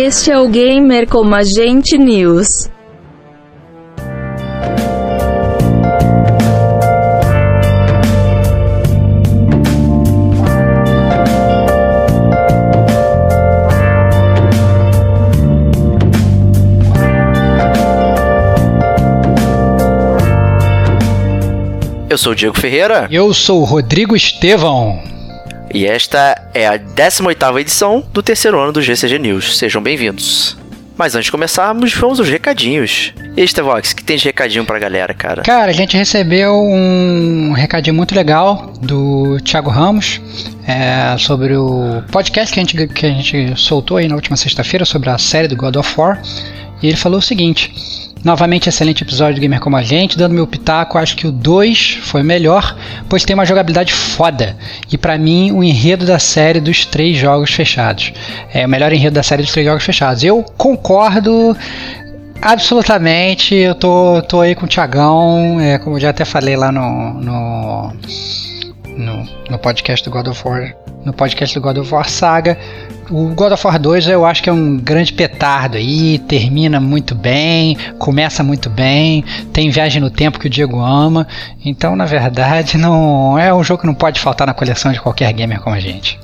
Este é o Gamer como Agente News. Eu sou o Diego Ferreira Eu sou o Rodrigo Estevão. E esta é a 18ª edição do terceiro ano do GCG News. Sejam bem-vindos. Mas antes de começarmos, vamos aos recadinhos. E aí, Stevox, que tem de recadinho pra galera, cara? Cara, a gente recebeu um recadinho muito legal do Thiago Ramos é, sobre o podcast que a, gente, que a gente soltou aí na última sexta-feira sobre a série do God of War. E ele falou o seguinte: Novamente, excelente episódio do Gamer Como a Gente. Dando meu pitaco, acho que o 2 foi melhor, pois tem uma jogabilidade foda. E pra mim, o enredo da série dos três jogos fechados. É o melhor enredo da série dos três jogos fechados. Eu concordo absolutamente. Eu tô, tô aí com o Thiagão, é, como eu já até falei lá no, no, no, no podcast do God of War. No podcast do God of War Saga. O God of War 2 eu acho que é um grande petardo aí, termina muito bem, começa muito bem, tem viagem no tempo que o Diego ama. Então, na verdade, não é um jogo que não pode faltar na coleção de qualquer gamer como a gente.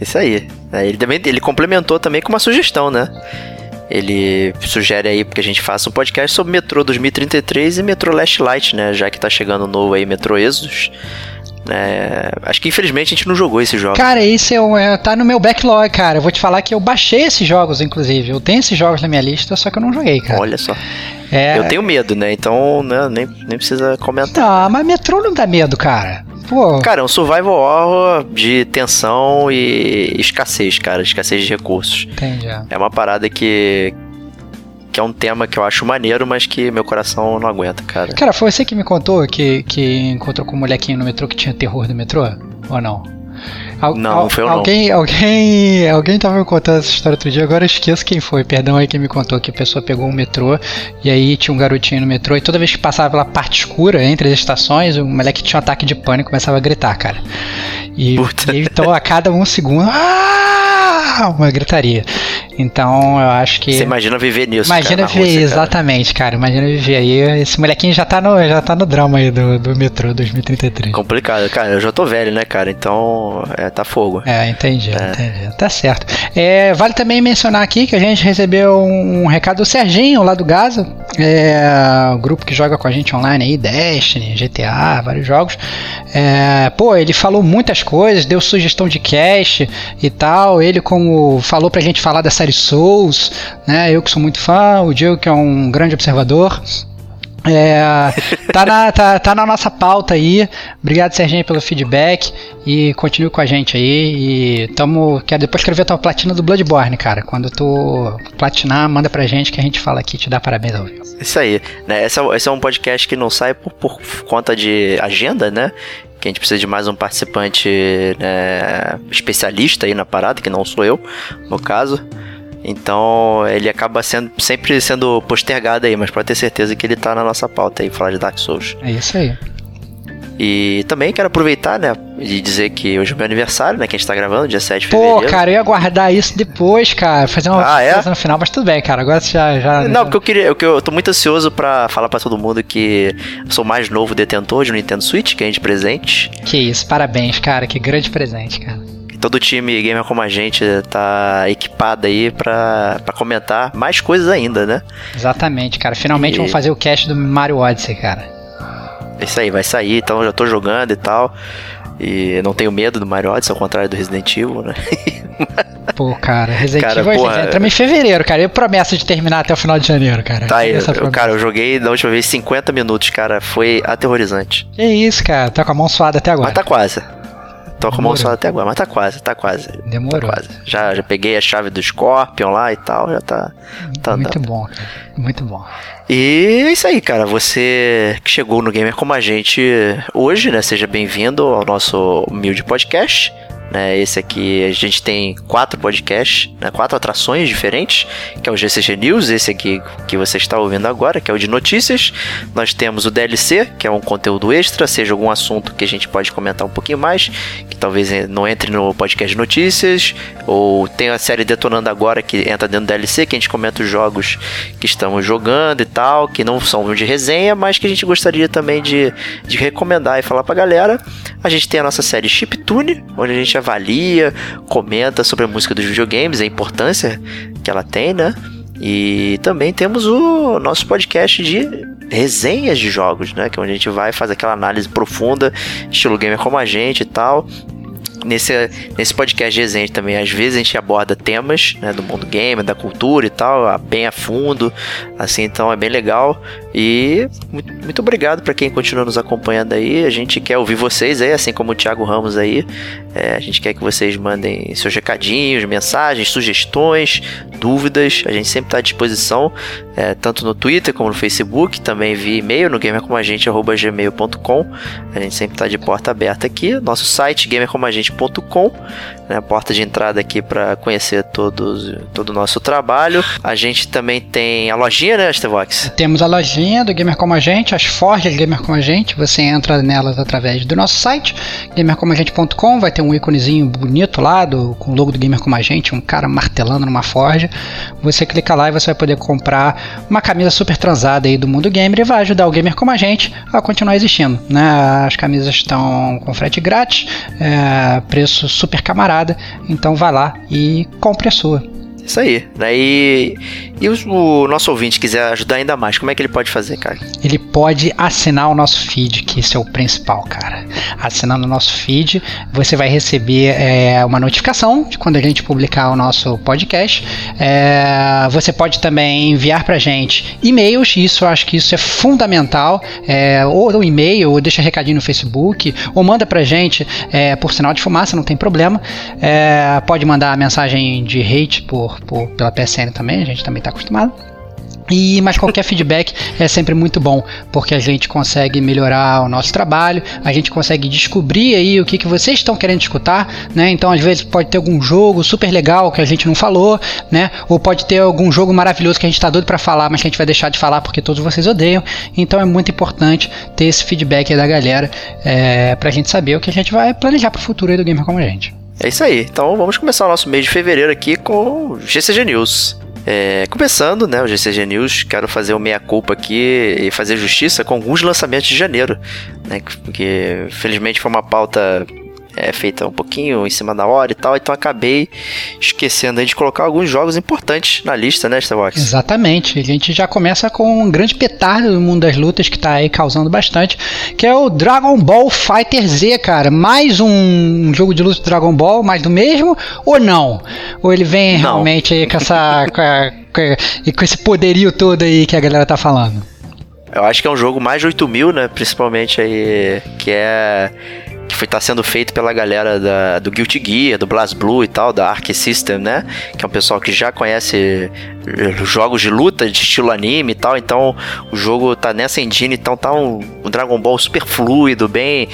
Isso aí. É, ele também ele complementou também com uma sugestão, né? Ele sugere aí que a gente faça um podcast sobre Metrô 2033 e Metrô Last Light, né? Já que tá chegando novo aí Metrô Exodus. É, acho que infelizmente a gente não jogou esse jogo. Cara, isso é, um- é, tá no meu backlog, cara. Eu vou te falar que eu baixei esses jogos, inclusive. Eu tenho esses jogos na minha lista, só que eu não joguei, cara. Olha só. É... Eu tenho medo, né? Então né, nem, nem precisa comentar. Ah, mas metrô não dá medo, cara. Pô, Cara, é um survival horror de tensão e escassez, cara. Escassez de recursos. entendi. É uma parada que. Que é um tema que eu acho maneiro, mas que meu coração não aguenta, cara. Cara, foi você que me contou que, que encontrou com um molequinho no metrô que tinha terror do metrô? Ou não? Al- Não, al- foi eu não. alguém, Alguém, alguém tava me contando essa história outro dia, agora eu esqueço quem foi. Perdão aí quem me contou que a pessoa pegou um metrô e aí tinha um garotinho no metrô e toda vez que passava pela parte escura entre as estações, o moleque tinha um ataque de pânico e começava a gritar, cara. E, e então a cada um segundo, ah, uma gritaria. Então eu acho que. Você imagina viver nisso, Imagina cara, viver, Rússia, cara. exatamente, cara. Imagina viver aí. Esse molequinho já tá no, já tá no drama aí do, do metrô 2033. Complicado, cara. Eu já tô velho, né, cara? Então, é, tá fogo. É, entendi, entendi. Tá certo. É, vale também mencionar aqui que a gente recebeu um, recado do Serginho lá do Gaza, é, o grupo que joga com a gente online aí, Destiny, GTA, vários jogos. É, pô, ele falou muitas coisas, deu sugestão de cast e tal. Ele como falou pra gente falar da série Souls, né? Eu que sou muito fã, o Diego que é um grande observador. É, tá, na, tá, tá na nossa pauta aí. Obrigado, Serginho, pelo feedback. E continue com a gente aí. E tamo. Quer depois quero ver a tua platina do Bloodborne, cara. Quando tu platinar, manda pra gente que a gente fala aqui te dá parabéns ao vivo. Isso aí. Né? Esse, é, esse é um podcast que não sai por, por conta de agenda, né? Que a gente precisa de mais um participante né, especialista aí na parada, que não sou eu, no caso. Então ele acaba sendo sempre sendo postergado aí, mas pode ter certeza que ele tá na nossa pauta aí, falar de Dark Souls. É isso aí. E também quero aproveitar, né, e dizer que hoje é meu aniversário, né, que a gente tá gravando, dia 7 de Pô, fevereiro. cara, eu ia guardar isso depois, cara. Fazer uma Ah, é? no final, mas tudo bem, cara. Agora você já. já Não, porque eu queria. porque Eu tô muito ansioso pra falar pra todo mundo que eu sou o mais novo detentor de um Nintendo Switch, ganhei de presente. Que isso, parabéns, cara. Que grande presente, cara. Todo time gamer como a gente tá equipado aí pra, pra comentar mais coisas ainda, né? Exatamente, cara. Finalmente E- vamos fazer o cast do Mario Odyssey, cara. É Isso aí, vai sair, então já tô jogando e tal. E não tenho medo do Mario Odyssey, ao contrário do Resident Evil, né? Pô, cara, Resident Evil porra, a gente entra em fevereiro, cara. Eu promessa de terminar até o final de janeiro, cara. Tá aí, eu- cara, eu joguei da última vez 50 minutos, cara. Foi aterrorizante. Que isso, cara. Tá com a mão suada até agora. Mas tá quase. Tô com Demorou. só até agora, mas tá quase, tá quase. Demorou. Tá quase. Já, já peguei a chave do Scorpion lá e tal, já tá, tá andando. Muito bom, cara. Muito bom. E é isso aí, cara. Você que chegou no Gamer como a gente hoje, né? Seja bem-vindo ao nosso humilde podcast. Né, esse aqui a gente tem quatro podcasts, né, quatro atrações diferentes, que é o GCG News, esse aqui que você está ouvindo agora, que é o de notícias. Nós temos o DLC, que é um conteúdo extra, seja algum assunto que a gente pode comentar um pouquinho mais, que talvez não entre no podcast de notícias, ou tem a série Detonando Agora, que entra dentro do DLC, que a gente comenta os jogos que estamos jogando e tal, que não são de resenha, mas que a gente gostaria também de, de recomendar e falar pra galera. A gente tem a nossa série Chiptune, onde a gente avalia, comenta sobre a música dos videogames, a importância que ela tem, né? E também temos o nosso podcast de resenhas de jogos, né? Que é onde a gente vai fazer aquela análise profunda, estilo gamer como a gente e tal. Nesse, nesse podcast de resenha também, às vezes a gente aborda temas né, do mundo gamer, da cultura e tal, bem a fundo, assim, então é bem legal. E muito, muito obrigado para quem continua nos acompanhando aí. A gente quer ouvir vocês aí, assim como o Thiago Ramos aí. É, a gente quer que vocês mandem seus recadinhos, mensagens, sugestões, dúvidas. A gente sempre está à disposição, é, tanto no Twitter como no Facebook, também via e-mail no gamercomagente.gmail.com. A gente sempre está de porta aberta aqui. Nosso site gamercomagente.com, né, porta de entrada aqui para conhecer todos, todo o nosso trabalho. A gente também tem a lojinha, né, Astevox? Temos a lojinha do Gamer Como a Gente, as forjas Gamer Como a Gente. Você entra nelas através do nosso site, gamercomagente.com. Vai ter um íconezinho bonito lá do, com o logo do Gamer Como a Gente, um cara martelando numa forja. Você clica lá e você vai poder comprar uma camisa super transada aí do mundo gamer e vai ajudar o Gamer Como a Gente a continuar existindo. Né? As camisas estão com frete grátis, é, preço super camarada. Então vai lá e compre a sua. Isso aí. Daí. E o nosso ouvinte quiser ajudar ainda mais, como é que ele pode fazer, cara? ele pode assinar o nosso feed, que isso é o principal, cara. Assinando o nosso feed, você vai receber é, uma notificação de quando a gente publicar o nosso podcast. É, você pode também enviar pra gente e-mails, isso eu acho que isso é fundamental. É, ou um e-mail, ou deixa recadinho no Facebook, ou manda pra gente é, por sinal de fumaça, não tem problema. É, pode mandar mensagem de hate por, por- pela PSN também, a gente também está acostumado. E, mas qualquer feedback é sempre muito bom, porque a gente consegue melhorar o nosso trabalho, a gente consegue descobrir aí o que, que vocês estão querendo escutar, né? Então, às vezes pode ter algum jogo super legal que a gente não falou, né? Ou pode ter algum jogo maravilhoso que a gente está doido para falar, mas que a gente vai deixar de falar porque todos vocês odeiam. Então, é muito importante ter esse feedback da galera é, pra gente saber o que a gente vai planejar pro futuro aí do Gamer como a gente. É isso aí. Então vamos começar o nosso mês de fevereiro aqui com o GCG News. É, começando, né, o GCG News, quero fazer o meia-culpa aqui e fazer justiça com alguns lançamentos de janeiro, né, porque felizmente foi uma pauta é, feita um pouquinho em cima da hora e tal, então acabei esquecendo aí de colocar alguns jogos importantes na lista, né, Starbox? Exatamente. A gente já começa com um grande petardo no mundo das lutas que tá aí causando bastante, que é o Dragon Ball Fighter Z, cara. Mais um jogo de luta do Dragon Ball, mais do mesmo ou não? Ou ele vem Não. realmente aí com essa com, a- com esse poderio todo aí que a galera tá falando? Eu acho que é um jogo mais de 8 mil, né? Principalmente aí, que é. Que foi tá sendo feito pela galera da, do Guilty Gear, do BlazBlue e tal, da Arc System, né? Que é um pessoal que já conhece eh, jogos de luta de estilo anime e tal. Então o jogo tá nessa engine, então tá um, um Dragon Ball super fluido, bem.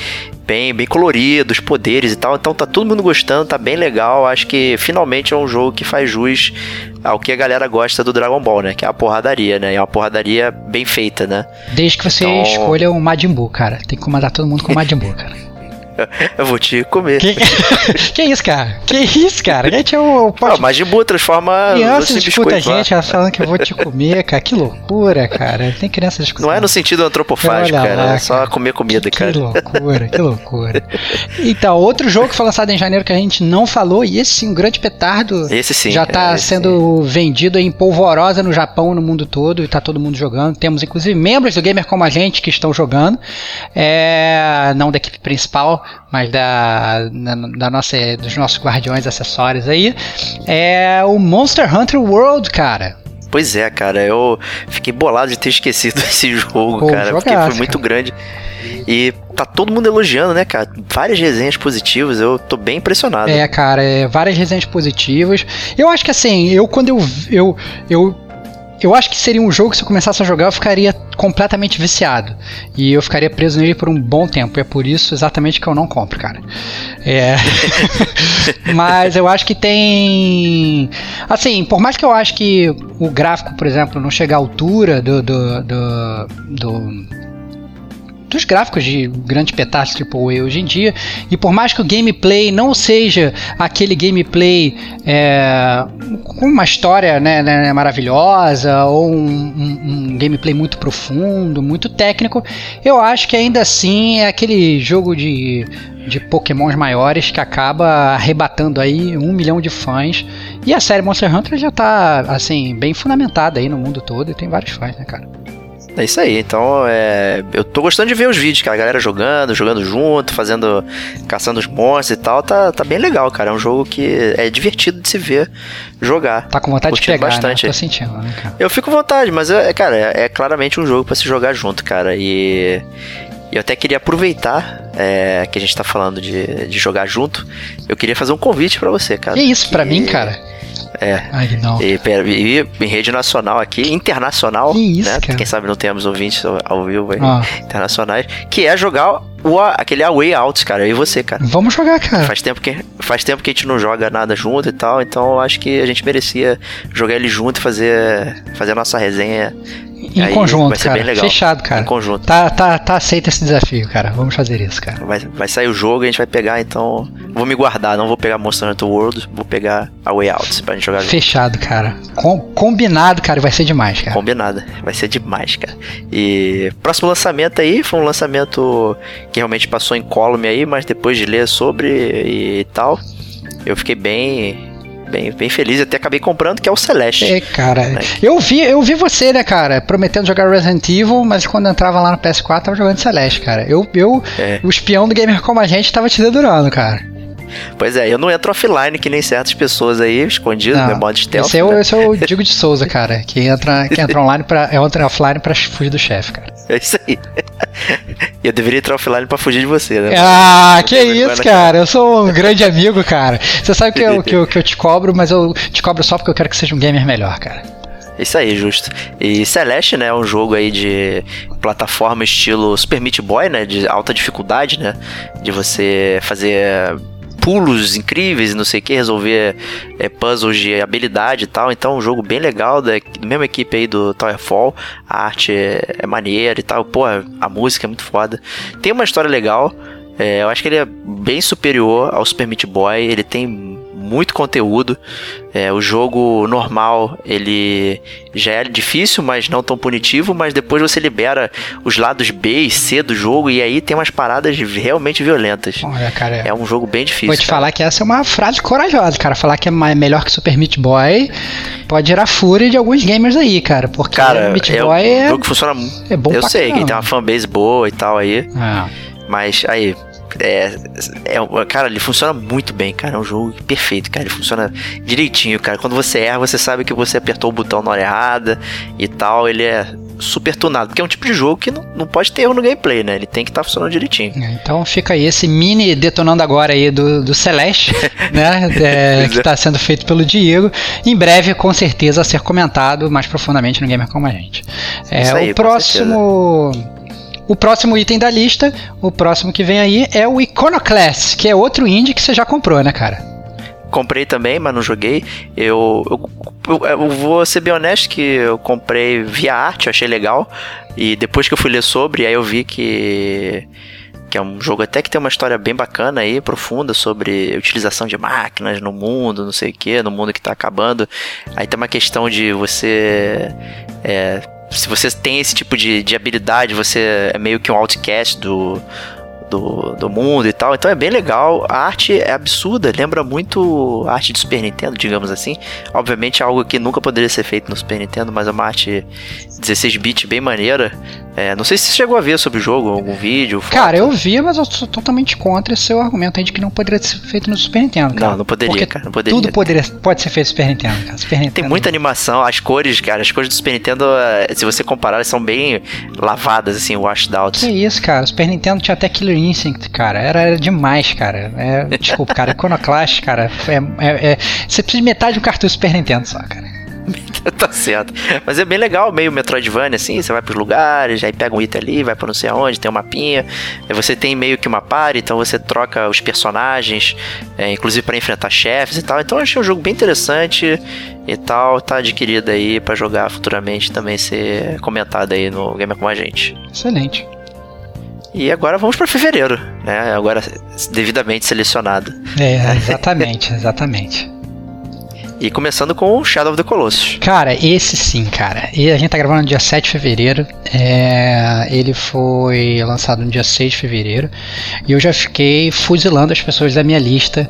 Bem, bem colorido, os poderes e tal. Então tá todo mundo gostando, tá bem legal. Acho que finalmente é um jogo que faz jus ao que a galera gosta do Dragon Ball, né? Que é a porradaria, né? É uma porradaria bem feita, né? Desde que você Então- escolha o Majin Buu, cara. Tem que comandar todo mundo com o Majin Buu, cara. Eu vou te comer. Que, que isso, cara? Que isso, cara? A gente é o Não, mas de boa transforma Criança você em escuta a lá. gente, falando que eu vou te comer, cara. Que loucura, cara. Tem criança escutando. Não é no sentido antropofágico, cara. lá, é só cara. comer comida, Que cara. loucura, que loucura. Então, outro jogo que foi lançado em janeiro que a gente não falou, e esse sim, um grande petardo. Esse sim. já tá é, sendo vendido em polvorosa no Japão no mundo todo, e tá todo mundo jogando. Temos inclusive membros do Gamer como a gente que estão jogando. É, não da equipe principal, mas da, da, da, nossa, dos nossos guardiões acessórios aí, é o Monster Hunter World, cara. Pois é, cara, eu fiquei bolado de ter esquecido esse jogo, Pô, cara, porque foi muito cara. grande. E tá todo mundo elogiando, né, cara? Várias resenhas positivas, eu tô bem impressionado. É, cara, é, várias resenhas positivas. Eu acho que assim, eu quando eu, eu, eu eu acho que seria um jogo que se eu começasse a jogar eu ficaria completamente viciado. E eu ficaria preso nele por um bom tempo. E é por isso exatamente que eu não compro, cara. É. Mas eu acho que tem. Assim, por mais que eu acho que o gráfico, por exemplo, não chega à altura do, do, do, do dos gráficos de grande pedaço AAA hoje em dia. E por mais que o gameplay não seja aquele gameplay é, com uma história né, né, maravilhosa ou um, um, um, gameplay muito profundo, muito técnico, eu acho que ainda assim é aquele jogo de, de pokémons maiores que acaba arrebatando aí um milhão de fãs. E a série Monster Hunter já está assim, bem fundamentada aí no mundo todo e tem vários fãs, né, cara? É isso aí, então é, eu tô gostando de ver os vídeos, cara, a galera jogando, jogando junto, fazendo, caçando os monstros e tal, tá, tá bem legal, cara, é um jogo que é divertido de se ver jogar. Tá com vontade de pegar, né? bastante. Né? Tô sentindo, né, cara? Eu fico com vontade, mas, é, cara, é, é claramente um jogo para se jogar junto, cara, e... Eu até queria aproveitar é, que a gente tá falando de, de jogar junto. Eu queria fazer um convite para você, cara. Que isso, que... para mim, cara? É. Não. E, e, em rede nacional aqui, internacional, que isso, né? Quem sabe não temos ouvintes ao vivo aí, ah. internacionais, que é jogar o, aquele Away Out, cara, eu e você, cara. Vamos jogar, cara. Faz tempo, que, faz tempo que a gente não joga nada junto e tal, então acho que a gente merecia jogar ele junto e fazer, fazer a nossa resenha em aí conjunto, cara. Fechado, cara. Em conjunto. Tá, tá, tá aceito esse desafio, cara. Vamos fazer isso, cara. Vai, vai sair o jogo e a gente vai pegar, então. Vou me guardar, não vou pegar Monster Hunter World, vou pegar a Way Out pra gente jogar Fechado, junto. cara. Com, combinado, cara, vai ser demais, cara. Combinado, vai ser demais, cara. E próximo lançamento aí foi um lançamento que realmente passou em column aí, mas depois de ler sobre e tal, eu fiquei bem bem, bem feliz. Até acabei comprando, que é o Celeste. É, cara. Né? Eu vi, eu vi você, né, cara, prometendo jogar Resident Evil, mas quando entrava lá no PS4 tava jogando Celeste, cara. Eu, eu é. o espião do gamer como a gente, tava te dedurando, cara. Pois é, eu não entro offline que nem certas pessoas aí, escondido, no modo stealth. Esse é, o, né? esse é o Digo de Souza, cara, que entra, que entra online pra, é entra offline pra fugir do chefe, cara. É isso aí. Eu deveria entrar offline pra fugir de você, né? Ah, que isso, cara. Eu sou um grande amigo, cara. Você sabe que eu, que, eu, que eu te cobro, mas eu te cobro só porque eu quero que seja um gamer melhor, cara. Isso aí, justo. E Celeste, né, é um jogo aí de plataforma estilo Super Meat Boy, né, de alta dificuldade, né, de você fazer pulos incríveis e não sei o que, resolver é, puzzles de habilidade e tal. Então, um jogo bem legal, da, da mesma equipe aí do Towerfall. A arte é, é maneira e tal. Pô, a música é muito foda. Tem uma história legal. É, eu acho que ele é bem superior ao Super Meat Boy. Ele tem muito conteúdo. É, o jogo normal ele já é difícil, mas não tão punitivo. Mas depois você libera os lados B e C do jogo e aí tem umas paradas realmente violentas. Olha, cara, é um jogo bem difícil. Vou te cara. falar que essa é uma frase corajosa, cara. Falar que é melhor que Super Meat Boy pode gerar fúria de alguns gamers aí, cara. Porque cara, Meat é Boy um é. jogo que funciona. É bom Eu sei caramba. que tem uma fanbase boa e tal aí. É. Mas aí, é, é, cara, ele funciona muito bem, cara. É um jogo perfeito, cara. Ele funciona direitinho, cara. Quando você erra, você sabe que você apertou o botão na hora errada e tal. Ele é super tunado, porque é um tipo de jogo que não, não pode ter erro no gameplay, né? Ele tem que estar tá funcionando direitinho. É, então fica aí esse mini detonando agora aí do, do Celeste, né? É, que está sendo feito pelo Diego. Em breve, com certeza, a ser comentado mais profundamente no Gamer Como a Gente. É, aí, o próximo o próximo item da lista, o próximo que vem aí, é o Iconoclast, que é outro indie que você já comprou, né, cara? comprei também, mas não joguei. Eu, eu, eu, vou ser bem honesto que eu comprei via arte, achei legal. E depois que eu fui ler sobre, aí eu vi que que é um jogo até que tem uma história bem bacana aí, profunda sobre utilização de máquinas no mundo, não sei o que, no mundo que está acabando. Aí tem uma questão de você é, se você tem esse tipo de, de habilidade, você é meio que um outcast do, do, do mundo e tal. Então é bem legal. A arte é absurda, lembra muito a arte do Super Nintendo, digamos assim. Obviamente é algo que nunca poderia ser feito no Super Nintendo, mas é uma arte 16 bits bem maneira. É, não sei se você chegou a ver sobre o jogo, algum vídeo. Foto. Cara, eu vi, mas eu sou totalmente contra esse seu argumento aí de que não poderia ser feito no Super Nintendo. Cara. Não, não poderia, Porque cara. Não poderia. Tudo poderia, pode ser feito no Super Nintendo, cara. Super Nintendo. Tem muita animação, as cores, cara, as cores do Super Nintendo, eh, se você comparar, elas são bem lavadas, assim, washed out. Que isso, cara. O Super Nintendo tinha até Killer Instinct, cara. Era, era demais, cara. É, desculpa, cara. Iconoclast, cara. É, é, é, você precisa de metade de um cartucho Super Nintendo só, cara. tá certo. Mas é bem legal, meio Metroidvania, assim, você vai pros lugares, aí pega um item ali, vai pra não sei aonde, tem um mapinha. Você tem meio que uma party, então você troca os personagens, é, inclusive para enfrentar chefes e tal. Então eu achei um jogo bem interessante e tal, tá adquirido aí para jogar futuramente também ser comentado aí no Gamer com a gente. Excelente. E agora vamos para fevereiro, né? Agora devidamente selecionado. É, exatamente, exatamente. E começando com o Shadow of the Colossus. Cara, esse sim, cara. E a gente tá gravando no dia 7 de fevereiro. É, ele foi lançado no dia 6 de fevereiro. E eu já fiquei fuzilando as pessoas da minha lista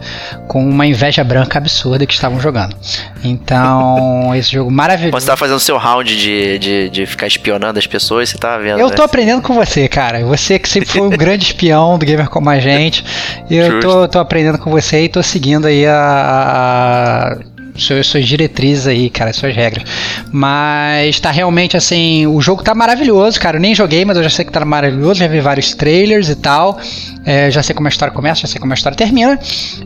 com uma inveja branca absurda que estavam jogando. Então, esse jogo maravilhoso. Quando você tava fazendo seu round de, de, de ficar espionando as pessoas, você tava vendo. Eu né? tô aprendendo com você, cara. Você que sempre foi um grande espião do Gamer como a gente. Eu tô, tô aprendendo com você e tô seguindo aí a, a suas, suas diretrizes aí, cara, suas regras. Mas tá realmente assim, o jogo tá maravilhoso, cara. Eu nem joguei, mas eu já sei que tá maravilhoso, já vi vários trailers e tal. É, já sei como a história começa, já sei como a história termina.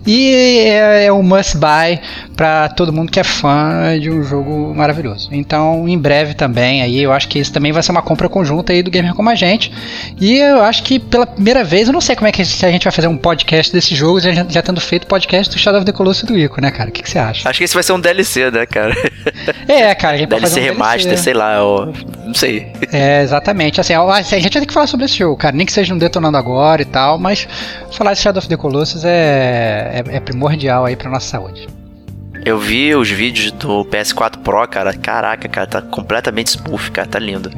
E é, é um must buy para todo mundo que é fã de um jogo maravilhoso. Então, em breve também, aí eu acho que isso também vai ser uma compra conjunta aí do Gamer como a gente. E eu acho que pela primeira vez, eu não sei como é que a gente vai fazer um podcast desse jogo, já, já tendo feito podcast do Shadow of the Colossus do Ico, né, cara? O que, que você acha? Acho que esse vai ser um DLC, né, cara? É, cara, a gente DLC fazer um remaster, DLC. sei lá, eu, não sei. É, exatamente. Assim, a gente vai ter que falar sobre esse jogo, cara. Nem que seja um detonando agora e tal, mas falar de Shadow of the Colossus é, é, é primordial aí pra nossa saúde. Eu vi os vídeos do PS4 Pro, cara. Caraca, cara, tá completamente smooth, cara. Tá lindo.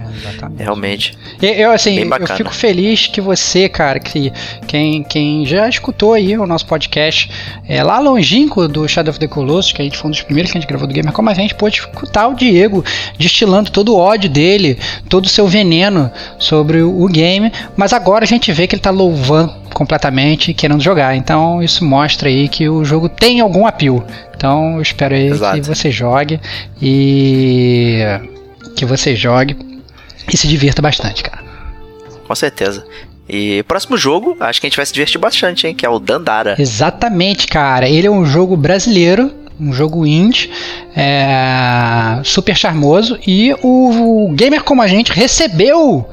É. Realmente. Eu, assim, eu fico feliz que você, cara, que quem, quem já escutou aí o nosso podcast é, lá longínquo do Shadow of the Colossus, que a gente foi um dos primeiros que a gente gravou do Gamer, como a gente pôde escutar o Diego destilando todo o ódio dele, todo o seu veneno sobre o, game, mas agora a gente vê que ele tá louvando completamente e querendo jogar. Então isso mostra aí que o jogo tem algum apelo. Então eu espero aí Exato. que você jogue e que você jogue e se divirta bastante, cara. Com certeza. E próximo jogo, acho que a gente vai se divertir bastante, hein? Que é o Dandara. Exatamente, cara. Ele é um jogo brasileiro, um jogo indie, é, super charmoso. E o, o gamer como a gente recebeu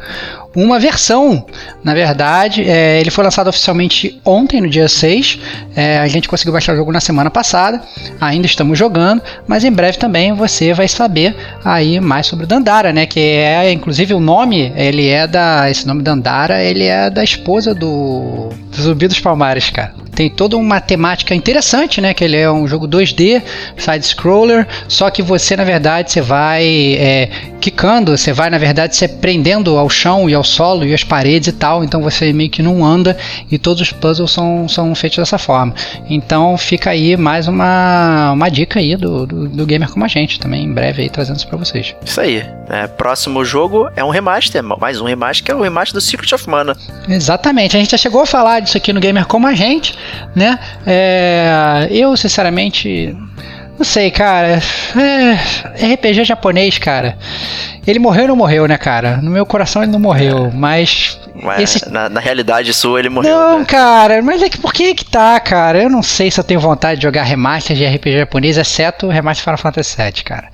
uma versão. Na verdade, é, ele foi lançado oficialmente ontem, no dia 6. É, a gente conseguiu baixar o jogo na semana passada. Ainda estamos jogando, mas em breve também você vai saber aí mais sobre o Dandara, né? Que é, inclusive, o nome, ele é da. Esse nome Dandara, ele é da esposa do, do Zumbi dos Palmares, cara. Tem toda uma temática interessante, né? Que ele é um jogo 2D, side-scroller, só que você, na verdade, você vai é, quicando, você vai, na verdade, se prendendo ao chão e ao solo e às paredes e tal, então você meio que não anda e todos os puzzles são, são feitos dessa forma. Então fica aí mais uma, uma dica aí do, do, do gamer como a gente, também em breve aí trazendo isso pra vocês. Isso aí. É, próximo jogo é um remaster, mais um remaster, que é o remaster do Secret of Mana. Exatamente, a gente já chegou a falar disso aqui no Gamer como a gente, né? É, eu, sinceramente, não sei, cara. É, RPG japonês, cara. Ele morreu ou não morreu, né, cara? No meu coração ele não morreu, mas. Mas Esse... na, na realidade sua ele morreu. Não, né? cara, mas é que por que que tá, cara? Eu não sei se eu tenho vontade de jogar remaster de RPG japonês, exceto remaster Final Fantasy VII, cara.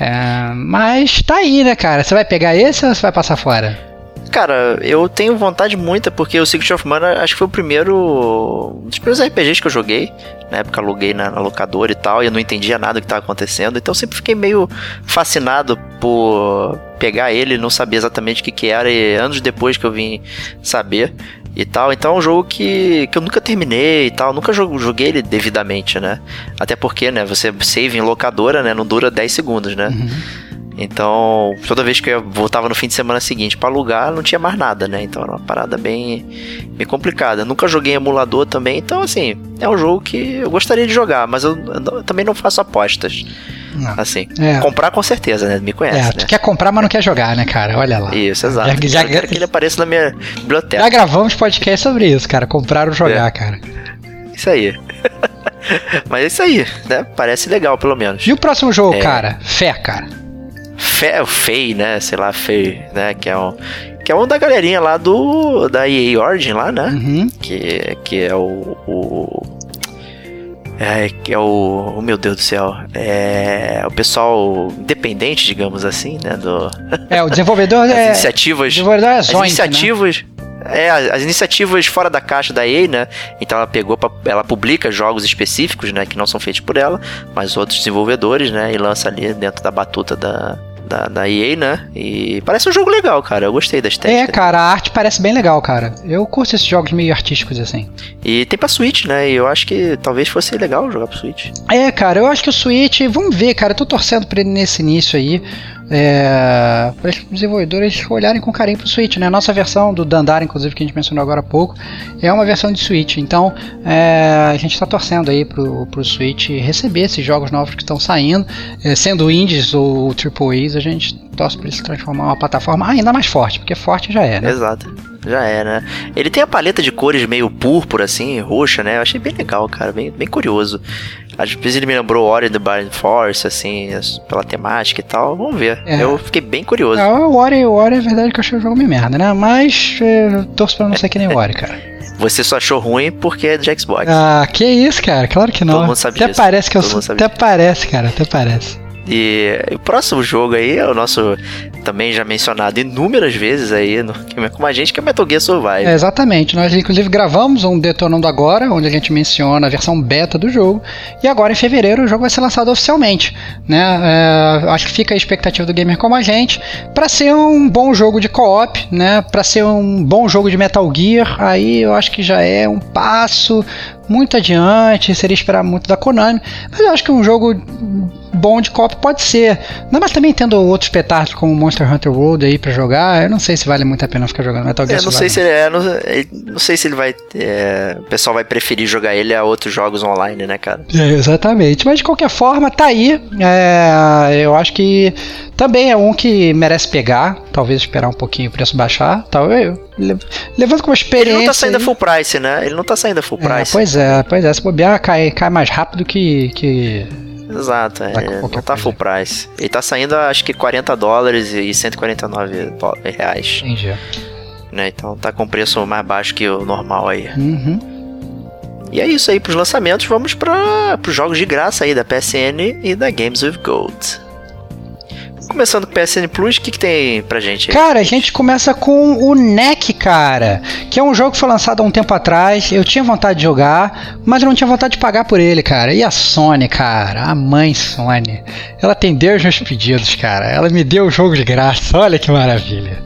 É, mas tá aí, né, cara? Você vai pegar esse ou você vai passar fora? Cara, eu tenho vontade muita, porque o Secret of Mana acho que foi o primeiro. Um dos primeiros RPGs que eu joguei. Na época aluguei na, na locadora e tal, e eu não entendia nada do que estava acontecendo. Então eu sempre fiquei meio fascinado por pegar ele, não sabia exatamente o que, que era, e anos depois que eu vim saber e tal. Então é um jogo que, que eu nunca terminei e tal, nunca jo- joguei ele devidamente, né? Até porque, né, você save em locadora, né, não dura 10 segundos, né? Então, toda vez que eu voltava no fim de semana seguinte para alugar, não tinha mais nada, né? Então era uma parada bem, bem complicada. Nunca joguei emulador também, então assim, é um jogo que eu gostaria de jogar, mas eu, eu também não faço apostas. Não. Assim, é. comprar com certeza, né? Me conhece, é, né? Tu quer comprar, mas não quer jogar, né, cara? Olha lá. Isso, exato. Já, já, eu quero que ele apareça na minha biblioteca. Já gravamos podcast sobre isso, cara. Comprar ou jogar, é. cara. Isso aí. mas é isso aí, né? Parece legal, pelo menos. E o próximo jogo, é... cara? Fé, cara. Fe, Fei, né? Sei lá, Fei, né? Que é um. Que é um da galerinha lá do. Da EA Origin lá, né? Uhum. Que, que é o. o é, que é o. Oh, meu Deus do céu. É. O pessoal independente, digamos assim, né? Do, é, o desenvolvedor as é. Iniciativas, desenvolvedor é Zoink, as iniciativas. Né? É, as iniciativas fora da caixa da EA, né? Então ela pegou, pra, ela publica jogos específicos, né? Que não são feitos por ela, mas outros desenvolvedores, né? E lança ali dentro da batuta da, da, da EA, né? E parece um jogo legal, cara. Eu gostei da estética. É, cara, a arte parece bem legal, cara. Eu curto esses jogos meio artísticos assim. E tem pra Switch, né? E eu acho que talvez fosse legal jogar pro Switch. É, cara, eu acho que o Switch, vamos ver, cara. Eu tô torcendo pra ele nesse início aí é, para os desenvolvedores olharem com carinho para o Switch. Né? A nossa versão do Dandara, inclusive, que a gente mencionou agora há pouco, é uma versão de Switch. Então é, a gente está torcendo aí para o Switch receber esses jogos novos que estão saindo, é, sendo indies ou AAAs, a gente torce para se transformar em uma plataforma ainda mais forte, porque forte já é, né? Exato. Já é, né? Ele tem a paleta de cores meio púrpura, assim, roxa, né? Eu achei bem legal, cara, bem, bem curioso. Às vezes ele me lembrou Ori the Blind Force, assim, pela temática e tal. Vamos ver. É. Eu fiquei bem curioso. O Ori, o Ori é verdade que eu achei o jogo meio merda, né? Mas é, torço pra não ser que nem o Ori, cara. Você só achou ruim porque é de Xbox. Ah, que isso, cara? Claro que não. Todo mundo sabe até disso. parece que Todo eu sou. Até parece, cara. Até parece. E, e, o próximo jogo aí é o nosso também já mencionado inúmeras vezes aí no, com a gente, que é Metal Gear Survive. É, exatamente. Nós inclusive gravamos um Detonando Agora, onde a gente menciona a versão beta do jogo. E agora em fevereiro o jogo vai ser lançado oficialmente. Né? É, acho que fica a expectativa do gamer como a gente para ser um bom jogo de co-op, né? para ser um bom jogo de Metal Gear. Aí eu acho que já é um passo muito adiante, seria esperar muito da Konami, mas eu acho que um jogo bom de copo pode ser. Não, mas também tendo outros petardos como Monster Hunter World aí para jogar, eu não sei se vale muito a pena ficar jogando Metal Gear. É, não sei se ele é, não, não, sei se ele vai, é, o pessoal vai preferir jogar ele a outros jogos online, né, cara? É, exatamente. Mas de qualquer forma, tá aí. É, eu acho que também é um que merece pegar, talvez esperar um pouquinho o preço baixar, talvez. Levando como experiência. Ele não tá saindo a full price, né? Ele não tá saindo a full é, price. Pois é, pois é. Se bobear, cai, cai mais rápido que. que... Exato, é, não tá full price. Ele tá saindo acho que 40 dólares e 149 reais. Entendi. Né, então tá com preço mais baixo que o normal aí. Uhum. E é isso aí pros lançamentos. Vamos para os jogos de graça aí da PSN e da Games with Gold. Começando com o PSN Plus, o que, que tem pra gente aí? Cara, a gente começa com o NEC, cara. Que é um jogo que foi lançado há um tempo atrás. Eu tinha vontade de jogar, mas eu não tinha vontade de pagar por ele, cara. E a Sony, cara, a mãe Sony. Ela atendeu os meus pedidos, cara. Ela me deu o jogo de graça. Olha que maravilha.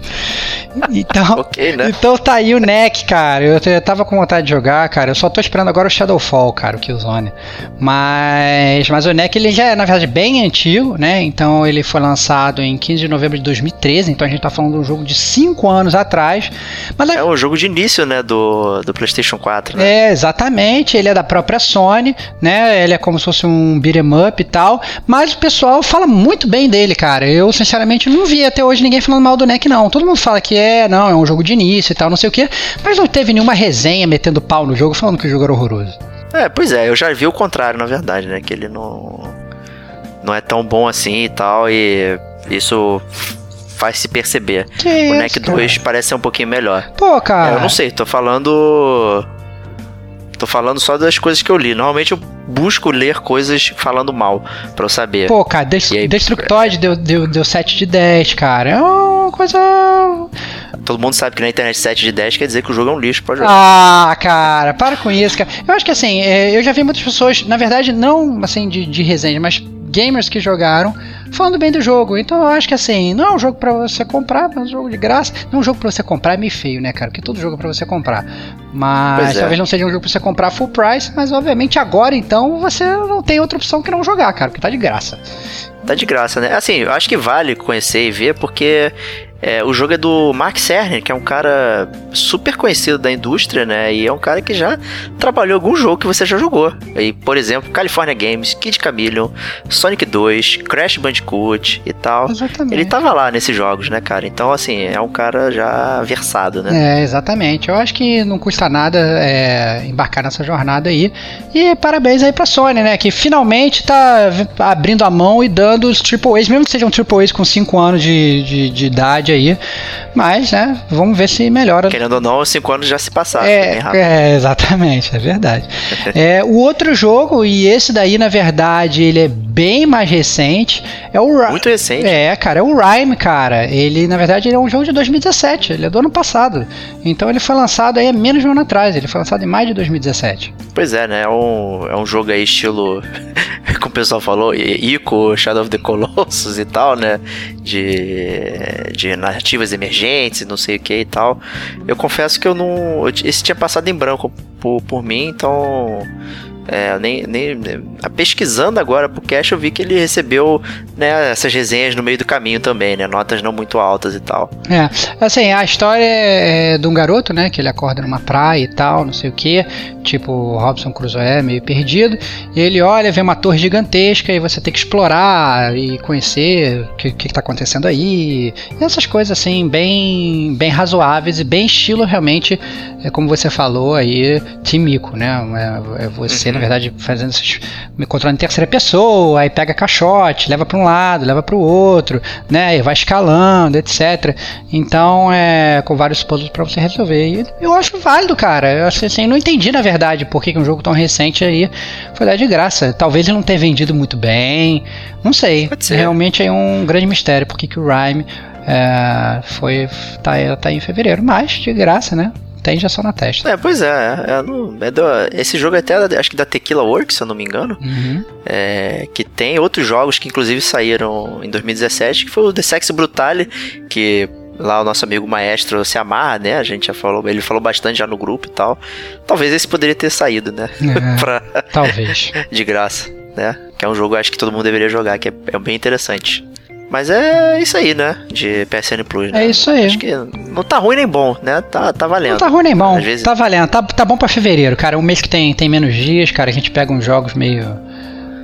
Então, okay, né? então tá aí o NEC, cara. Eu, eu tava com vontade de jogar, cara. Eu só tô esperando agora o Shadowfall, cara, o Killzone. Mas, mas o NEC ele já é, na verdade, bem antigo, né? Então ele foi lançado em 15 de novembro de 2013. Então a gente tá falando de um jogo de 5 anos atrás. Mas é o jogo de início, né? Do, do PlayStation 4, né? É, exatamente. Ele é da própria Sony, né? Ele é como se fosse um beat'em up e tal. Mas o pessoal fala muito bem dele, cara. Eu, sinceramente, não vi até hoje ninguém falando mal do NEC, não. Todo mundo fala que é, não, é um jogo de início e tal, não sei o que, mas não teve nenhuma resenha metendo pau no jogo falando que o jogo era horroroso. É, pois é, eu já vi o contrário, na verdade, né? Que ele não. Não é tão bom assim e tal, e isso faz se perceber. Que o NEC 2 parece ser um pouquinho melhor. Pô, cara. É, eu não sei, tô falando. Tô falando só das coisas que eu li. Normalmente eu busco ler coisas falando mal, pra eu saber. Pô, cara, Des aí, Destructoid deu, deu, deu 7 de 10, cara. É uma coisa. Todo mundo sabe que na internet 7 de 10 quer dizer que o jogo é um lixo pra jogar. Ah, cara, para com isso, cara. Eu acho que assim, é, eu já vi muitas pessoas, na verdade, não assim de, de resenha, mas gamers que jogaram falando bem do jogo. Então eu acho que assim, não é um jogo para você comprar, é um jogo de graça. Não é um jogo para você comprar é meio feio, né, cara? Porque todo jogo é pra você comprar. Mas é. talvez não seja um jogo pra você comprar full price, mas obviamente agora então você não tem outra opção que não jogar, cara, porque tá de graça. Tá de graça, né? Assim, eu acho que vale conhecer e ver, porque é, o jogo é do Mark Cerner, que é um cara super conhecido da indústria, né? E é um cara que já trabalhou algum jogo que você já jogou. E, por exemplo, California Games, Kid Chameleon, Sonic 2, Crash Bandicoot e tal. Exatamente. Ele tava lá nesses jogos, né, cara? Então, assim, é um cara já versado, né? É, exatamente. Eu acho que não custa nada é, embarcar nessa jornada aí. E parabéns aí pra Sony, né? Que finalmente tá abrindo a mão e dando os Triple A's, mesmo que sejam Triple A's com 5 anos de, de, de idade aí. Mas, né, vamos ver se melhora. Querendo ou não, cinco anos já se passaram. É, é exatamente, é verdade. é, o outro jogo, e esse daí, na verdade, ele é bem mais recente, é o Muito recente. É, cara, é o Rhyme, cara. Ele, na verdade, ele é um jogo de 2017, ele é do ano passado. Então ele foi lançado aí há menos de um ano atrás, ele foi lançado em maio de 2017. Pois é, né? É um, é um jogo aí estilo, como o pessoal falou, Ico, Shadow of the Colossus e tal, né? De, de narrativas emergentes, não sei o que e tal. Eu confesso que eu não. Esse tinha passado em branco por, por mim, então é, nem, nem, pesquisando agora pro Cash eu vi que ele recebeu né, essas resenhas no meio do caminho também, né? Notas não muito altas e tal. É, assim, a história é de um garoto, né? Que ele acorda numa praia e tal, não sei o que. Tipo, Robson Crusoe meio perdido. E ele olha, vê uma torre gigantesca e você tem que explorar e conhecer o que, que tá acontecendo aí. E essas coisas assim, bem, bem razoáveis e bem estilo realmente, é como você falou aí, Timico, né? É, é você, uhum na verdade, fazendo esses. me controlando em terceira pessoa, aí pega caixote, leva para um lado, leva para o outro, né? E vai escalando, etc. Então, é com vários puzzles para você resolver. E eu acho válido, cara. Eu assim, assim, não entendi, na verdade, por que, um jogo tão recente aí foi dar de graça. Talvez ele não tenha vendido muito bem. Não sei. Realmente é um grande mistério por que, que o Rhyme é, foi. Tá, tá em fevereiro, mas de graça, né? Tem injeção na testa. É, pois é. é, no, é do, esse jogo é até, acho que da Tequila Works, se eu não me engano. Uhum. É, que tem outros jogos que inclusive saíram em 2017, que foi o The Sex Brutale, que lá o nosso amigo maestro se amarra, né? A gente já falou, ele falou bastante já no grupo e tal. Talvez esse poderia ter saído, né? É, pra... Talvez. de graça, né? Que é um jogo acho que todo mundo deveria jogar, que é, é bem interessante. Mas é isso aí, né? De PSN Plus, né? É isso aí. Acho que não tá ruim nem bom, né? Tá, tá valendo. Não tá ruim nem bom. Às vezes... Tá valendo. Tá, tá bom pra fevereiro, cara. Um mês que tem, tem menos dias, cara. A gente pega uns jogos meio.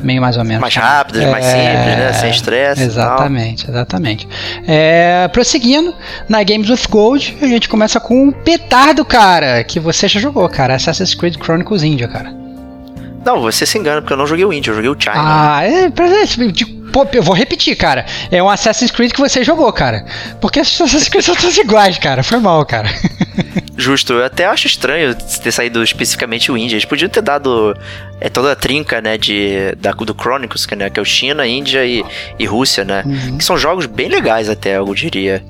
Meio mais ou menos. Mais rápidos, é, mais simples, né? Sem estresse. Exatamente, exatamente. É, prosseguindo, na Games with Gold, a gente começa com um petardo, cara, que você já jogou, cara. Assassin's Creed Chronicles India, cara. Não, você se engana, porque eu não joguei o India, eu joguei o China. Ah, é, de Pô, eu vou repetir, cara. É um Assassin's Creed que você jogou, cara. Porque os Assassin's Creed são todos iguais, cara. Foi mal, cara. Justo. Eu até acho estranho ter saído especificamente o Índia. Eles podiam ter dado é, toda a trinca, né, de, da, do Chronicles, que, né, que é o China, Índia e, e Rússia, né? Uhum. Que são jogos bem legais até, eu diria.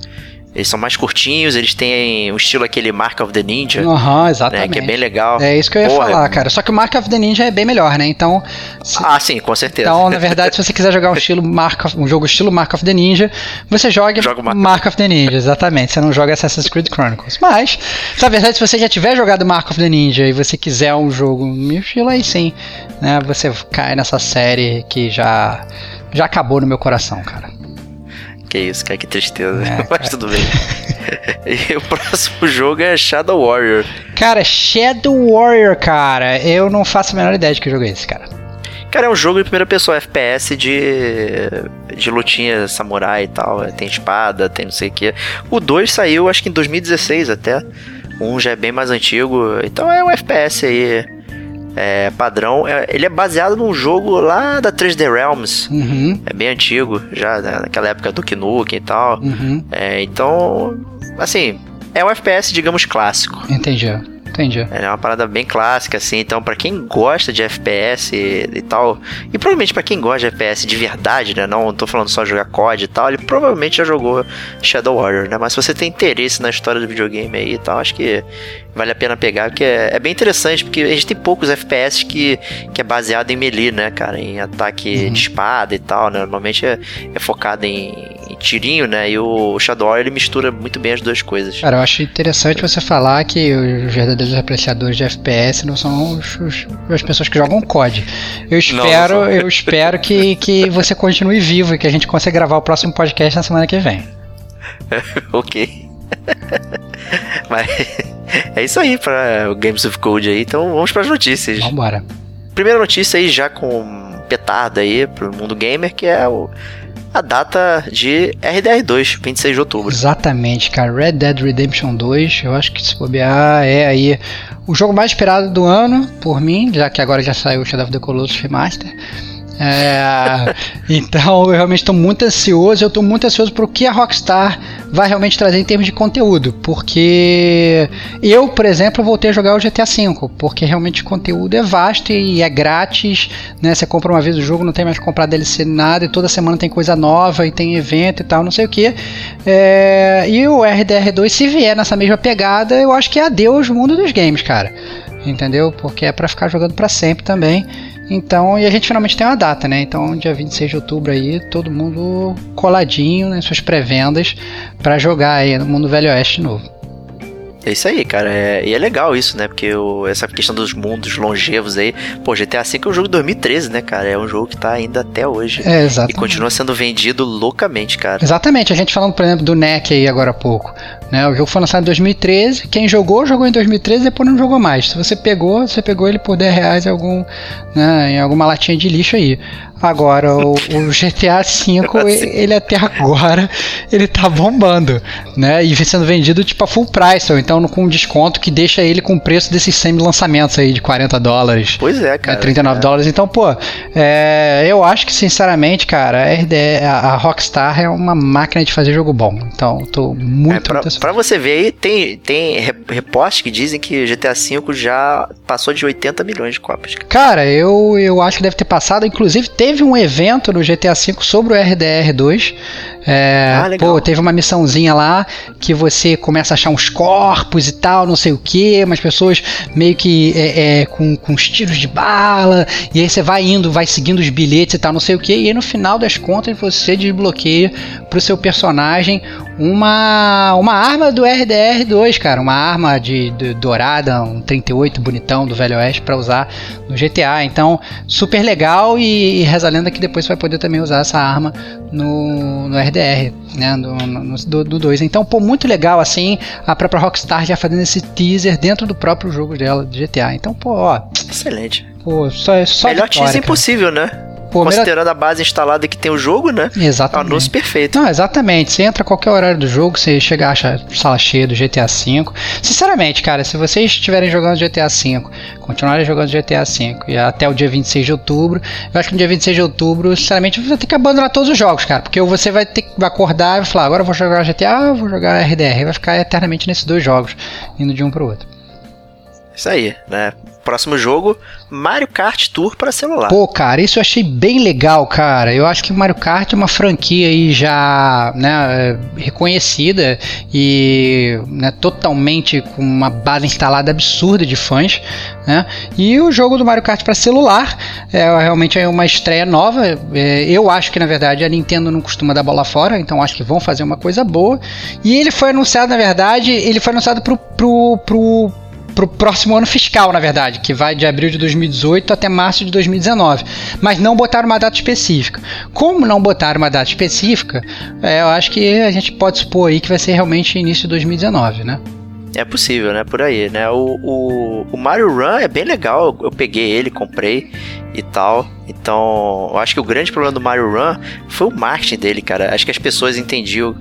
Eles são mais curtinhos, eles têm o estilo aquele Mark of the Ninja. Aham, uhum, exatamente. Né, que é bem legal. É isso que eu ia Porra. falar, cara. Só que o Mark of the Ninja é bem melhor, né? Então. Se... Ah, sim, com certeza. Então, na verdade, se você quiser jogar um estilo Mark of... um jogo estilo Mark of the Ninja, você joga Mark... Mark of the Ninja, exatamente. Você não joga Assassin's Creed Chronicles. Mas, na verdade, se você já tiver jogado Mark of the Ninja e você quiser um jogo meu estilo, aí sim, né? Você cai nessa série que já já acabou no meu coração, cara. Que isso, cara, que tristeza. É, Mas tudo bem. e o próximo jogo é Shadow Warrior. Cara, Shadow Warrior, cara, eu não faço a menor ideia de que jogo é esse, cara. Cara, é um jogo de primeira pessoa, FPS de, de lutinha samurai e tal. Tem espada, tem não sei o que. O 2 saiu, acho que em 2016 até. Um já é bem mais antigo. Então é um FPS aí é, padrão. É, ele é baseado num jogo lá da 3D Realms. Uhum. É bem antigo, já né, naquela época do Nukem e tal. Uhum. É, então, assim, é um FPS, digamos, clássico. Entendi. Entendi. É uma parada bem clássica, assim. Então, para quem gosta de FPS e, e tal, e provavelmente para quem gosta de FPS de verdade, né? Não tô falando só jogar COD e tal, ele provavelmente já jogou Shadow Warrior, né? Mas se você tem interesse na história do videogame aí e tal, acho que vale a pena pegar, porque é, é, bem interessante, porque a gente tem poucos FPS que, que é baseado em melee, né, cara? Em ataque uhum. de espada e tal, né? Normalmente é, é focado em, em, tirinho, né? E o Shadow Warrior, ele mistura muito bem as duas coisas. Cara, eu acho interessante você falar que os verdadeiros apreciadores de FPS não são os, os, as pessoas que jogam COD. Eu espero, não, não eu espero que, que você continue vivo e que a gente consiga gravar o próximo podcast na semana que vem. ok. Mas é isso aí para o Games of Code aí. Então vamos para as notícias. Vambora. Primeira notícia aí já com petarda aí pro mundo gamer, que é o a data de RDR2, 26 de outubro. Exatamente, cara. Red Dead Redemption 2, eu acho que se bobear é aí o jogo mais esperado do ano, por mim, já que agora já saiu o Shadow of the Colossus Remaster. É, então eu realmente estou muito ansioso. Eu estou muito ansioso para o que a Rockstar vai realmente trazer em termos de conteúdo. Porque eu, por exemplo, voltei a jogar o GTA V, porque realmente o conteúdo é vasto e é grátis. Né? Você compra uma vez o jogo, não tem mais que comprar DLC nada, e toda semana tem coisa nova e tem evento e tal, não sei o que. É, e o RDR2, se vier nessa mesma pegada, eu acho que é adeus mundo dos games, cara. Entendeu? Porque é para ficar jogando para sempre também. Então, e a gente finalmente tem uma data, né? Então, dia 26 de outubro aí, todo mundo coladinho nas suas pré-vendas para jogar aí no mundo Velho Oeste novo. É isso aí, cara. É, e é legal isso, né? Porque o, essa questão dos mundos longevos aí. Pô, GTA V é um jogo de 2013, né, cara? É um jogo que tá ainda até hoje. É, exatamente. E continua sendo vendido loucamente, cara. Exatamente. A gente falando, por exemplo, do NEC aí agora há pouco. Né? O jogo foi lançado em 2013. Quem jogou, jogou em 2013 e depois não jogou mais. Se você pegou, você pegou ele por 10 reais em, algum, né, em alguma latinha de lixo aí. Agora, o, o GTA V, ele até agora, ele tá bombando, né? E sendo vendido tipo a full price, ou então com um desconto que deixa ele com o preço desses semi-lançamentos aí de 40 dólares. Pois é, cara. Né, 39 é. dólares. Então, pô, é, eu acho que, sinceramente, cara, a, a, Rockstar é uma máquina de fazer jogo bom. Então, tô muito... É, pra, muito pra você ver aí, tem, tem reportes que dizem que GTA V já passou de 80 milhões de cópias. Cara, eu, eu acho que deve ter passado. Inclusive, teve um evento no GTA V sobre o RDR2. É, ah, pô, teve uma missãozinha lá que você começa a achar uns corpos e tal, não sei o que, umas pessoas meio que é, é, com, com os tiros de bala, e aí você vai indo, vai seguindo os bilhetes e tal, não sei o que, e aí no final das contas você desbloqueia pro seu personagem uma, uma arma do RDR2, cara, uma arma de, de dourada, um 38 bonitão do Velho Oeste para usar no GTA. Então, super legal e, e reza a lenda que depois você vai poder também usar essa arma no, no RDR, né, no, no, do, do 2. Então, pô, muito legal assim, a própria Rockstar já fazendo esse teaser dentro do próprio jogo dela de GTA. Então, pô, ó, excelente. Pô, só, só Melhor teaser impossível, né? Pô, Considerando a base instalada que tem o jogo, né? Exatamente. É um anúncio perfeito. Não, exatamente. Você entra a qualquer horário do jogo, você chega acha sala cheia do GTA V. Sinceramente, cara, se vocês estiverem jogando GTA V, continuarem jogando GTA V e até o dia 26 de outubro, eu acho que no dia 26 de outubro, sinceramente, você vai ter que abandonar todos os jogos, cara. Porque você vai ter que acordar e falar, agora eu vou jogar GTA, vou jogar RDR. Vai ficar eternamente nesses dois jogos, indo de um pro outro. Isso aí, né? Próximo jogo, Mario Kart Tour para celular. Pô, cara, isso eu achei bem legal, cara. Eu acho que o Mario Kart é uma franquia aí já né, reconhecida e né, totalmente com uma base instalada absurda de fãs. Né? E o jogo do Mario Kart para celular é realmente é uma estreia nova. É, eu acho que na verdade a Nintendo não costuma dar bola fora, então acho que vão fazer uma coisa boa. E ele foi anunciado, na verdade, ele foi anunciado pro, pro, pro pro próximo ano fiscal, na verdade, que vai de abril de 2018 até março de 2019. Mas não botaram uma data específica. Como não botaram uma data específica, é, eu acho que a gente pode supor aí que vai ser realmente início de 2019, né? É possível, né? Por aí, né? O, o, o Mario Run é bem legal. Eu, eu peguei ele, comprei e tal. Então, eu acho que o grande problema do Mario Run foi o marketing dele, cara. Acho que as pessoas entendiam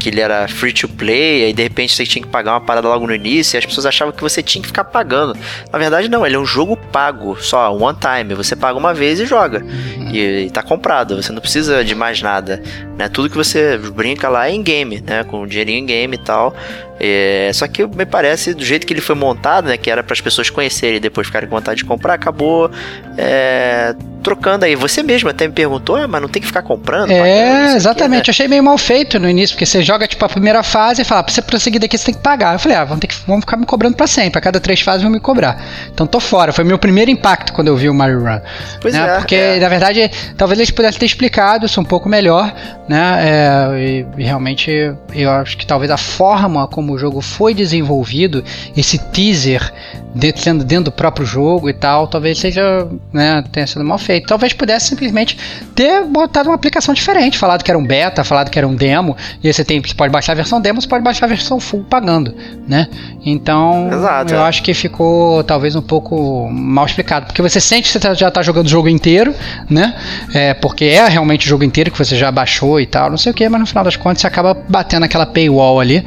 que ele era free to play, aí de repente você tinha que pagar uma parada logo no início, e as pessoas achavam que você tinha que ficar pagando. Na verdade, não, ele é um jogo pago, só one time. Você paga uma vez e joga. E, e tá comprado, você não precisa de mais nada. né? Tudo que você brinca lá é em game, né? Com dinheirinho em game e tal. É, só que me parece, do jeito que ele foi montado, né? Que era para as pessoas conhecerem e depois ficarem com vontade de comprar, acabou é, trocando aí. Você mesmo até me perguntou, ah, mas não tem que ficar comprando? É, exatamente. Aqui, né? Achei meio mal feito no início, porque você joga tipo a primeira fase e fala, pra você prosseguir daqui você tem que pagar. Eu falei, ah, vão, ter que, vão ficar me cobrando para sempre. A cada três fases vão me cobrar. Então tô fora. Foi meu primeiro impacto quando eu vi o Mario Run. Pois né? é. Porque, é. na verdade, talvez eles pudessem ter explicado isso um pouco melhor, né? É, e, e realmente eu acho que talvez a forma como como o jogo foi desenvolvido, esse teaser dentro, sendo dentro do próprio jogo e tal, talvez seja, né, tenha sido mal feito. Talvez pudesse simplesmente ter botado uma aplicação diferente, falado que era um beta, falado que era um demo, e aí você tem, você pode baixar a versão demo, você pode baixar a versão full pagando, né? Então, Exato, eu é. acho que ficou talvez um pouco mal explicado, porque você sente que você tá, já está jogando o jogo inteiro, né? É, porque é realmente o jogo inteiro que você já baixou e tal, não sei o que, mas no final das contas você acaba batendo aquela paywall ali,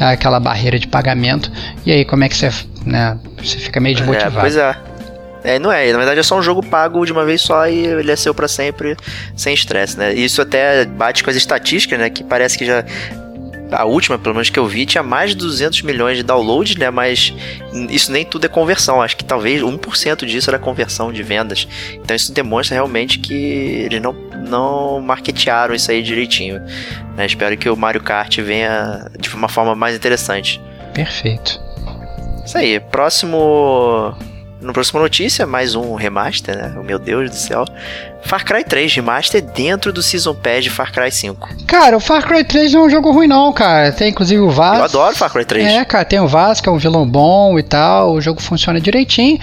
aquela barreira de pagamento, e aí como é que você, né, você fica meio desmotivado. É, pois é. É, não é, na verdade é só um jogo pago de uma vez só e ele é seu para sempre, sem estresse, né? Isso até bate com as estatísticas, né? Que parece que já a última, pelo menos que eu vi, tinha mais de 200 milhões de downloads, né? Mas isso nem tudo é conversão. Acho que talvez 1% disso era conversão de vendas. Então isso demonstra realmente que eles não, não marketearam isso aí direitinho. Né? Espero que o Mario Kart venha de uma forma mais interessante. Perfeito. Isso aí. Próximo no próximo notícia, mais um remaster, né? Meu Deus do céu. Far Cry 3 remaster dentro do Season Pass de Far Cry 5. Cara, o Far Cry 3 não é um jogo ruim não, cara. Tem inclusive o Vaz. Eu adoro Far Cry 3. É, cara, tem o que é um vilão bom e tal. O jogo funciona direitinho.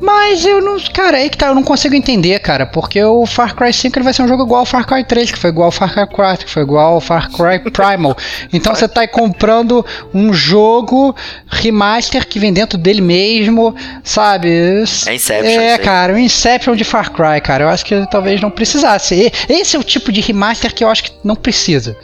Mas eu não. Cara, aí que tá, eu não consigo entender, cara. Porque o Far Cry 5 ele vai ser um jogo igual ao Far Cry 3, que foi igual ao Far Cry 4, que foi igual ao Far Cry Primal. Então você tá aí comprando um jogo remaster que vem dentro dele mesmo, sabe? É Inception. É, cara, o Inception de Far Cry, cara. Eu acho que talvez não precisasse. Esse é o tipo de remaster que eu acho que não precisa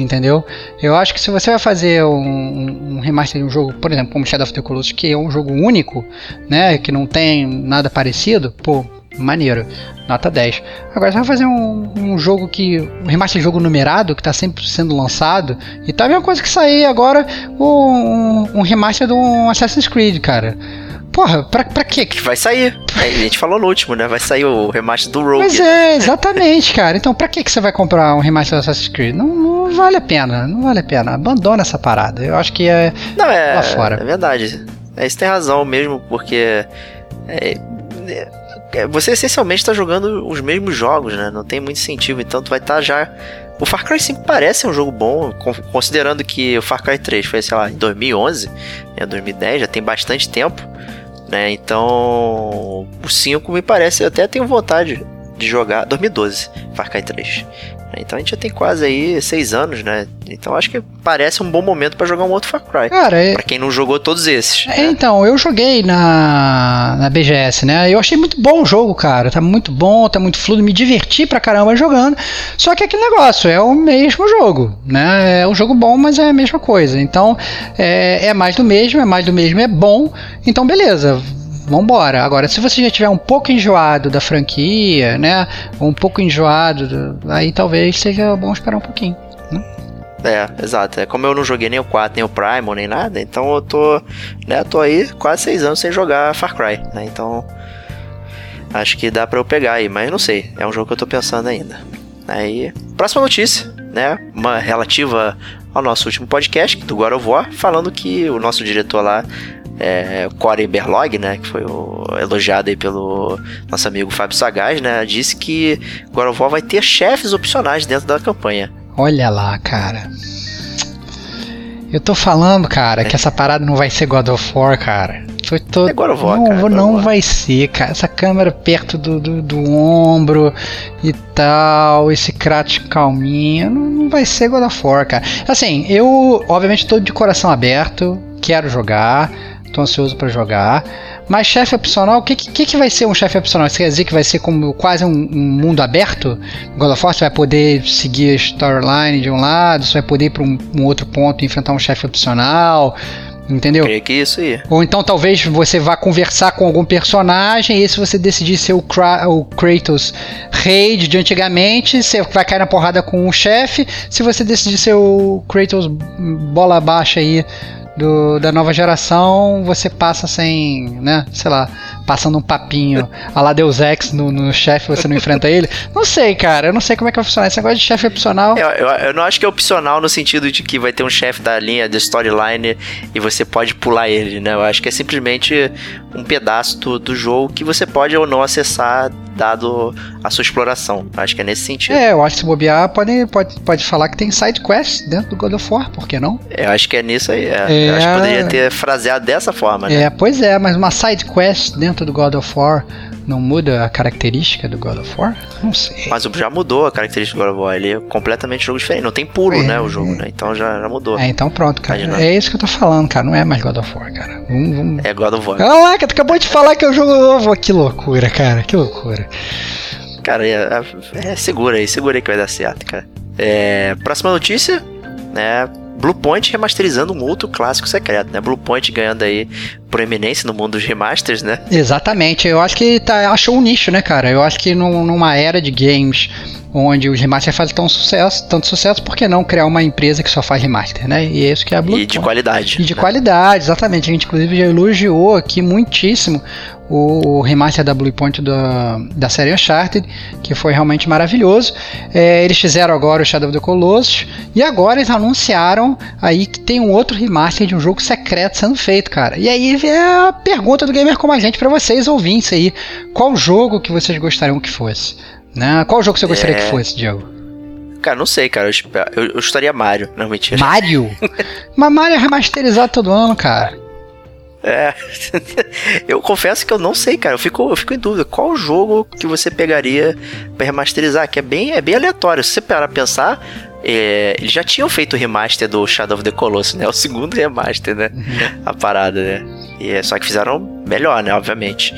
entendeu? Eu acho que se você vai fazer um, um, remaster de um jogo, por exemplo, como Shadow of the Colossus, que é um jogo único, né, que não tem nada parecido, pô, maneiro, nota 10. Agora você vai fazer um, um jogo que, um remaster de jogo numerado, que está sempre sendo lançado, e tá a mesma coisa que sair agora um, um remaster do Assassin's Creed, cara. Porra, pra, pra quê? Que vai sair. A gente falou no último, né? Vai sair o remaster do Rogue. Mas é, exatamente, cara. Então pra que, que você vai comprar um remaster do Assassin's Creed? Não, não vale a pena, não vale a pena. Abandona essa parada. Eu acho que é não, é, lá fora. É verdade. É, você tem razão mesmo, porque... É, é, você essencialmente está jogando os mesmos jogos, né? Não tem muito incentivo, então tu vai estar tá já... O Far Cry 5 parece um jogo bom, considerando que o Far Cry 3 foi, sei lá, em 2011, né, 2010, já tem bastante tempo né? Então, o 5 me parece, eu até tenho vontade de jogar 2012, Far Cry 3. Então a gente já tem quase aí seis anos, né? Então acho que parece um bom momento para jogar um outro Far Cry. Cara, é... Pra quem não jogou todos esses. É, né? Então, eu joguei na, na BGS, né? Eu achei muito bom o jogo, cara. Tá muito bom, tá muito fluido. Me diverti pra caramba jogando. Só que aquele negócio, é o mesmo jogo, né? É um jogo bom, mas é a mesma coisa. Então, é, é mais do mesmo, é mais do mesmo, é bom. Então, beleza vambora. Agora, se você já tiver um pouco enjoado da franquia, né? Um pouco enjoado, do, aí talvez seja bom esperar um pouquinho. Né? É, exato. É como eu não joguei nem o 4, nem o Primal, nem nada, então eu tô, né, tô aí quase 6 anos sem jogar Far Cry, né? Então acho que dá para eu pegar aí, mas não sei. É um jogo que eu tô pensando ainda. Aí, próxima notícia, né? Uma relativa ao nosso último podcast do God of War, falando que o nosso diretor lá é, Corey Berlog, né, que foi o, elogiado aí pelo nosso amigo Fábio Sagaz, né, disse que God of War vai ter chefes opcionais dentro da campanha. Olha lá, cara. Eu tô falando, cara, é. que essa parada não vai ser God of War, cara. Foi todo... É God of War, não, cara, não vai ser, cara. Essa câmera perto do, do, do ombro e tal, esse Kratos calminho, não, não vai ser God of War, cara. Assim, eu, obviamente, tô de coração aberto, quero jogar Tô ansioso para jogar. Mas chefe opcional, o que, que, que vai ser um chefe opcional? Você quer dizer que vai ser como quase um, um mundo aberto? God of War, você vai poder seguir a storyline de um lado, você vai poder ir para um, um, outro ponto e enfrentar um chefe opcional. Entendeu? Creio que isso aí. Ou então talvez você vá conversar com algum personagem e se você decidir ser o, Kra o Kratos rei de antigamente, você vai cair na porrada com o chefe. Se você decidir ser o Kratos bola baixa aí do, da nova geração, você passa sem, né, sei lá, passando um papinho a lá Deus Ex no, no chefe, você não enfrenta ele. Não sei, cara, eu não sei como é que vai funcionar. Esse negócio de chefe opcional. Eu, eu, eu, não acho que é opcional no sentido de que vai ter um chefe da linha de storyline e você pode pular ele, né? Eu acho que é simplesmente um pedaço do, do jogo que você pode ou não acessar dado a sua exploração. Acho que é nesse sentido. É, eu acho que se bobear, pode, pode, pode falar que tem side quest dentro do God of War, por que não? Eu acho que é nisso aí. É. É... Eu acho que poderia ter fraseado dessa forma, né? É, pois é, mas uma side quest dentro do God of War não muda a característica do God of War? Não sei. Mas já mudou a característica do God of War. Ele é completamente jogo diferente. Não tem pulo, é, né? O jogo, né? Então já, já mudou. É, então pronto, cara. É isso que eu tô falando, cara. Não é mais God of War, cara. Vamos, vamos... É God of War. Caraca, tu acabou de falar que é o jogo novo. Que loucura, cara. Que loucura. Cara, é, é, é segura aí, segura aí que vai dar certo, cara. É, próxima notícia, né? Bluepoint remasterizando um outro clássico secreto, né? Bluepoint ganhando aí proeminência no mundo dos remasters, né? Exatamente. Eu acho que tá, achou um nicho, né, cara? Eu acho que num, numa era de games onde os remasters fazem tão sucesso, tanto sucesso, por que não criar uma empresa que só faz remaster, né? E é isso que é a Bluepoint. E de qualidade. E de né? qualidade, exatamente. A gente inclusive já elogiou aqui muitíssimo o, remaster da Bluepoint da, da série Uncharted, que foi realmente maravilhoso. É, eles fizeram agora o Shadow of the Colossus e agora eles anunciaram aí que tem um outro remaster de um jogo secreto sendo feito, cara. E aí é a pergunta do gamer como a gente para vocês ouvintes aí, qual jogo que vocês gostariam que fosse? Né? Qual jogo você gostaria é... que fosse, Diego? Cara, não sei, cara. Eu, eu, eu estaria Mario. Não, mentira. Mario? Mas Mario é remasterizado todo ano, cara. É. eu confesso que eu não sei, cara. Eu fico, eu fico em dúvida. Qual jogo que você pegaria para remasterizar? Que é bem, é bem aleatório. Se você parar pra pensar, é, eles já tinham feito o remaster do Shadow of the Colossus, né? O segundo remaster, né? Uhum. A parada, né? E é só que fizeram melhor, né? Obviamente.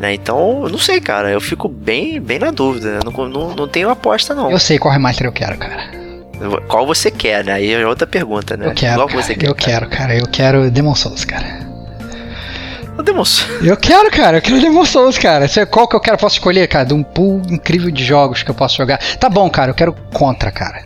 Né? Então, eu não sei, cara. Eu fico bem, bem na dúvida. Eu não, não, não tenho aposta, não. Eu sei qual remaster eu quero, cara. Qual você quer, né? Aí é outra pergunta, né? Eu quero, qual cara, você quer, eu cara? quero, cara. Eu quero Demon Souls, cara. O Demon Souls. Eu quero, cara. Eu quero Demon Souls, cara. Qual que eu quero? Posso escolher, cara? De um pool incrível de jogos que eu posso jogar. Tá bom, cara. Eu quero Contra, cara.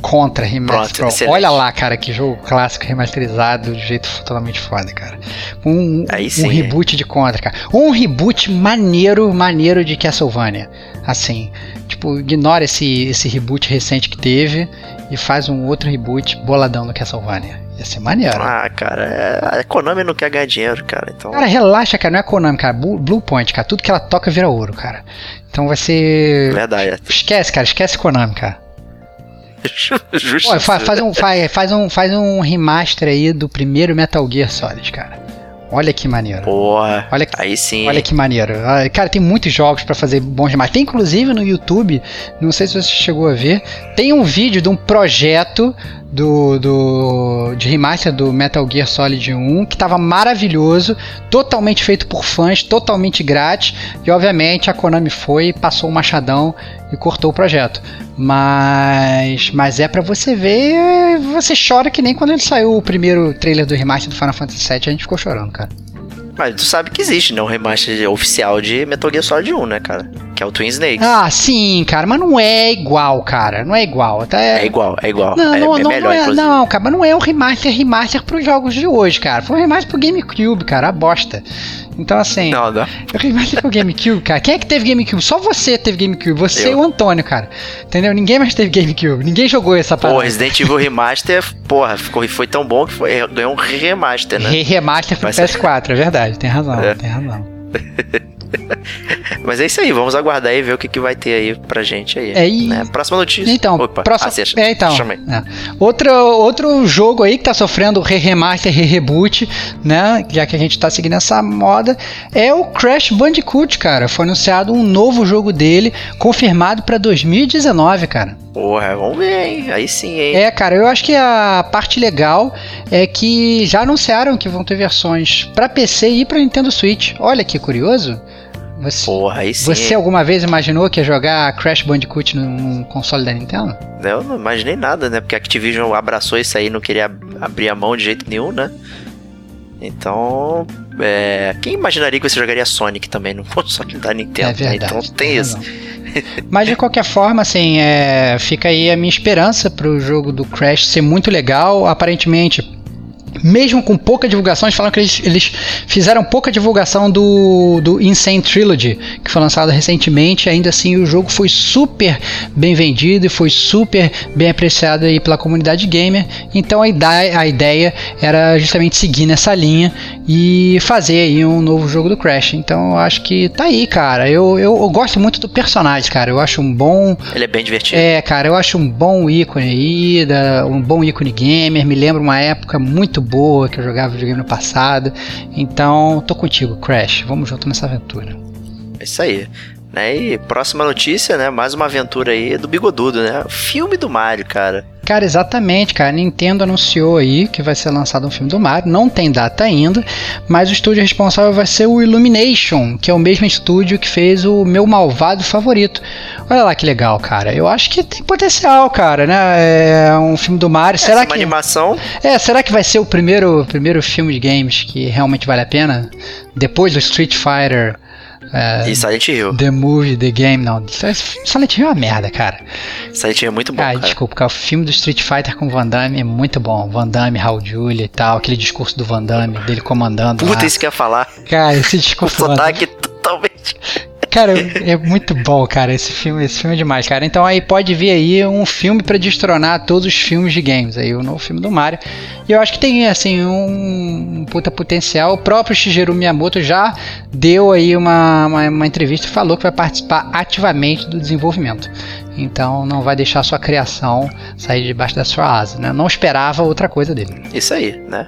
Contra Remaster. Pronto, Olha lá, cara, que jogo clássico remasterizado de jeito totalmente foda, cara. Um, um reboot de Contra, cara. Um reboot maneiro, maneiro de Castlevania. Assim, tipo, ignora esse, esse reboot recente que teve e faz um outro reboot boladão no Castlevania. Ia ser maneiro. Ah, cara, é, a Konami não quer ganhar dinheiro, cara. Então... Cara, relaxa, cara. Não é Konami, cara. Blue Point, cara. Tudo que ela toca vira ouro, cara. Então vai ser. Verdade. Esquece, cara. Esquece Konami, cara. Pô, faz, faz, um, faz, faz, um, faz um remaster aí do primeiro Metal Gear Solid, cara. Olha que maneiro. Porra. Olha que, aí sim. Olha que maneiro. Ah, cara, tem muitos jogos para fazer bons demais. Tem inclusive no YouTube, não sei se você chegou a ver, tem um vídeo de um projeto do, do de remaster do Metal Gear Solid 1 que tava maravilhoso, totalmente feito por fãs, totalmente grátis. E obviamente a Konami foi, passou o machadão e cortou o projeto. Mas mas é para você ver, você chora que nem quando ele saiu o primeiro trailer do remaster do Final Fantasy VII, a gente ficou chorando, cara. Mas tu sabe que existe, né? Um remaster oficial de Metal Gear Solid 1, né, cara? Que é o Twin Snakes. Ah, sim, cara, mas não é igual, cara. Não é igual. Até... É igual, é igual. Não, é, não, é não, melhor, não, é, não, cara, mas não é um remaster, remaster pros jogos de hoje, cara. Foi um remaster pro GameCube, cara, a bosta. Então, assim. Não. Eu remaster pro GameCube, cara. Quem é que teve GameCube? Só você teve GameCube. Você eu. e o Antônio, cara. Entendeu? Ninguém mais teve GameCube. Ninguém jogou essa parada. Pô, Resident Evil Remaster, porra, ficou, foi tão bom que foi, ganhou um remaster, né? Re-remaster pro PS4, é verdade. Tem razão, é. tem razão. Mas é isso aí, vamos aguardar e ver o que, que vai ter aí pra gente aí. É, e... né? Próxima notícia. Então, Opa, próxima... Ah, é, então é. outro, outro jogo aí que tá sofrendo re-remaster, re-reboot, né? Já que a gente tá seguindo essa moda, é o Crash Bandicoot, cara. Foi anunciado um novo jogo dele, confirmado pra 2019, cara. Porra, vamos ver, hein? Aí sim, hein? É, cara, eu acho que a parte legal é que já anunciaram que vão ter versões para PC e para Nintendo Switch. Olha que curioso. Você, Porra, aí sim. Você alguma vez imaginou que ia jogar Crash Bandicoot num, console da Nintendo? Eu não imaginei nada, né? Porque a Activision abraçou isso aí, não queria abrir a mão de jeito nenhum, né? Então, é, quem imaginaria que você jogaria Sonic também no console da Nintendo? É verdade, né? Então tem isso. Mas de qualquer forma, assim, é, fica aí a minha esperança pro jogo do Crash ser muito legal. Aparentemente, mesmo com pouca divulgação, eles falaram que eles, eles fizeram pouca divulgação do, do Insane Trilogy, que foi lançado recentemente. Ainda assim, o jogo foi super bem vendido e foi super bem apreciado aí pela comunidade gamer. Então a ideia, a ideia era justamente seguir nessa linha e fazer aí um novo jogo do Crash. Então eu acho que tá aí, cara. Eu, eu, eu gosto muito do personagem, cara. Eu acho um bom. Ele é bem divertido. É, cara, eu acho um bom ícone aí, um bom ícone gamer. Me lembra uma época muito boa que eu jogava videogame no passado. Então, tô contigo, Crash. Vamos junto nessa aventura. É isso aí. Né? E próxima notícia, né? Mais uma aventura aí do Bigodudo, né? Filme do Mario, cara. Cara, exatamente, cara. A Nintendo anunciou aí que vai ser lançado um filme do Mario. Não tem data ainda, mas o estúdio responsável vai ser o Illumination, que é o mesmo estúdio que fez o meu malvado favorito. Olha lá que legal, cara. Eu acho que tem potencial, cara, né? É um filme do Mario. Será Essa é uma que animação. É, será que vai ser o primeiro, primeiro filme de games que realmente vale a pena? Depois do Street Fighter, é, E Silent Hill. The Movie, The Game, não. Silent Hill é uma merda, cara. Silent Hill é muito bom, Ah, cara. desculpa, cara, o filme do Street Fighter com Van Damme é muito bom. Van Damme, Raul Julia e tal, aquele discurso do Van Damme, dele comandando Puta, lá. isso que eu ia falar. Cara, esse O discurso Damme. sotaque totalmente. Cara, é muito bom, cara. Esse filme, esse filme é demais, cara. Então aí pode vir aí um filme pra destronar todos os filmes de games. Aí o novo filme do Mario. E eu acho que tem assim um, um puta potencial. O próprio Shigeru Miyamoto já deu aí uma, uma, uma entrevista e falou que vai participar ativamente do desenvolvimento. Então não vai deixar sua criação sair debaixo da sua asa, né? Não esperava outra coisa dele. Isso aí, né?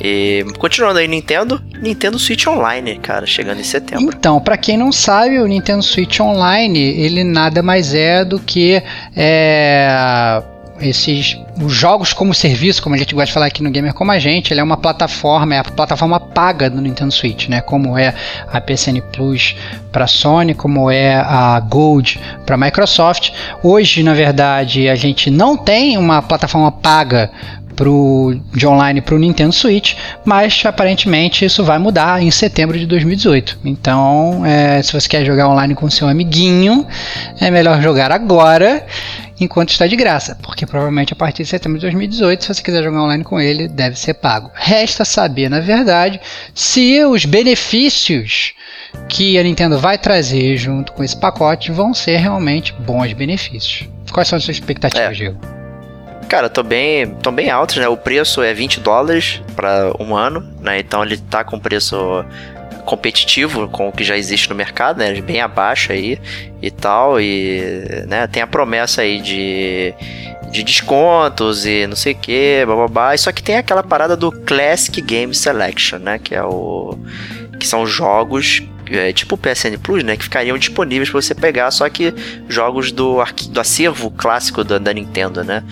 E continuando aí, Nintendo. Nintendo Switch Online, cara, chegando em setembro. Então, pra quem não sabe, o Nintendo Switch Online, ele nada mais é do que é, esses os jogos como serviço, como a gente gosta de falar aqui no Gamer Como a Gente, ele é uma plataforma, é a plataforma paga do Nintendo Switch, né? Como é a PSN Plus para Sony, como é a Gold para Microsoft. Hoje, na verdade, a gente não tem uma plataforma paga pro, de online para o Nintendo Switch, mas aparentemente isso vai mudar em setembro de 2018. Então, é, se você quer jogar online com seu amiguinho, é melhor jogar agora enquanto está de graça, porque provavelmente a partir de setembro de 2018, se você quiser jogar online com ele, deve ser pago. Resta saber, na verdade, se os benefícios que a Nintendo vai trazer junto com esse pacote vão ser realmente bons benefícios. Quais são as suas expectativas, É. Diego? Cara, tô bem, tô bem altos, né? O preço é 20 dólares para um ano, né? Então ele tá com preço competitivo com o que já existe no mercado, né? Bem abaixo aí e tal. E né, tem a promessa aí de, de descontos e não sei o que, bababá. Só que tem aquela parada do Classic Game Selection, né? Que é o. Que são jogos. é, tipo o PSN Plus, né? Que ficariam disponíveis para você pegar, só que jogos do, do acervo clássico da, da Nintendo, né?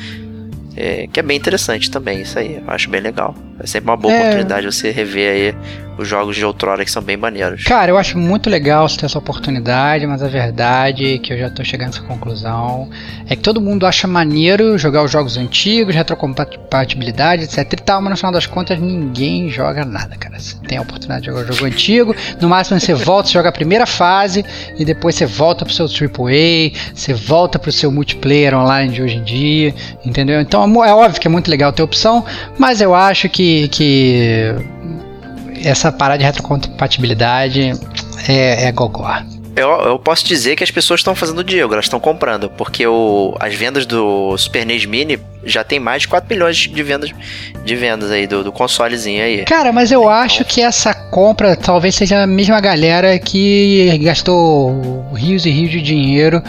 É, que é bem interessante também, isso aí. Eu acho bem legal. É sempre uma boa É. oportunidade você rever aí os jogos de outrora que são bem maneiros. Cara, eu acho muito legal você ter essa oportunidade, mas a verdade é que eu já tô chegando a essa conclusão é que todo mundo acha maneiro jogar os jogos antigos, retrocompatibilidade, etc e tal, mas no final das contas ninguém joga nada, cara. Você tem a oportunidade de jogar o jogo antigo, no máximo você volta, você joga a primeira fase e depois você volta pro seu AAA, você volta pro seu multiplayer online de hoje em dia, entendeu? Então é é óbvio que é muito legal ter opção, mas eu acho que, que essa parada de retrocompatibilidade é, é gogó. Eu, eu posso dizer que as pessoas estão fazendo Diego, elas estão comprando, porque o, as vendas do Super NES Mini já tem mais de 4 milhões de vendas de vendas aí do, do consolezinho aí. Cara, mas eu acho que essa compra talvez seja a mesma galera que gastou rios e rios de dinheiro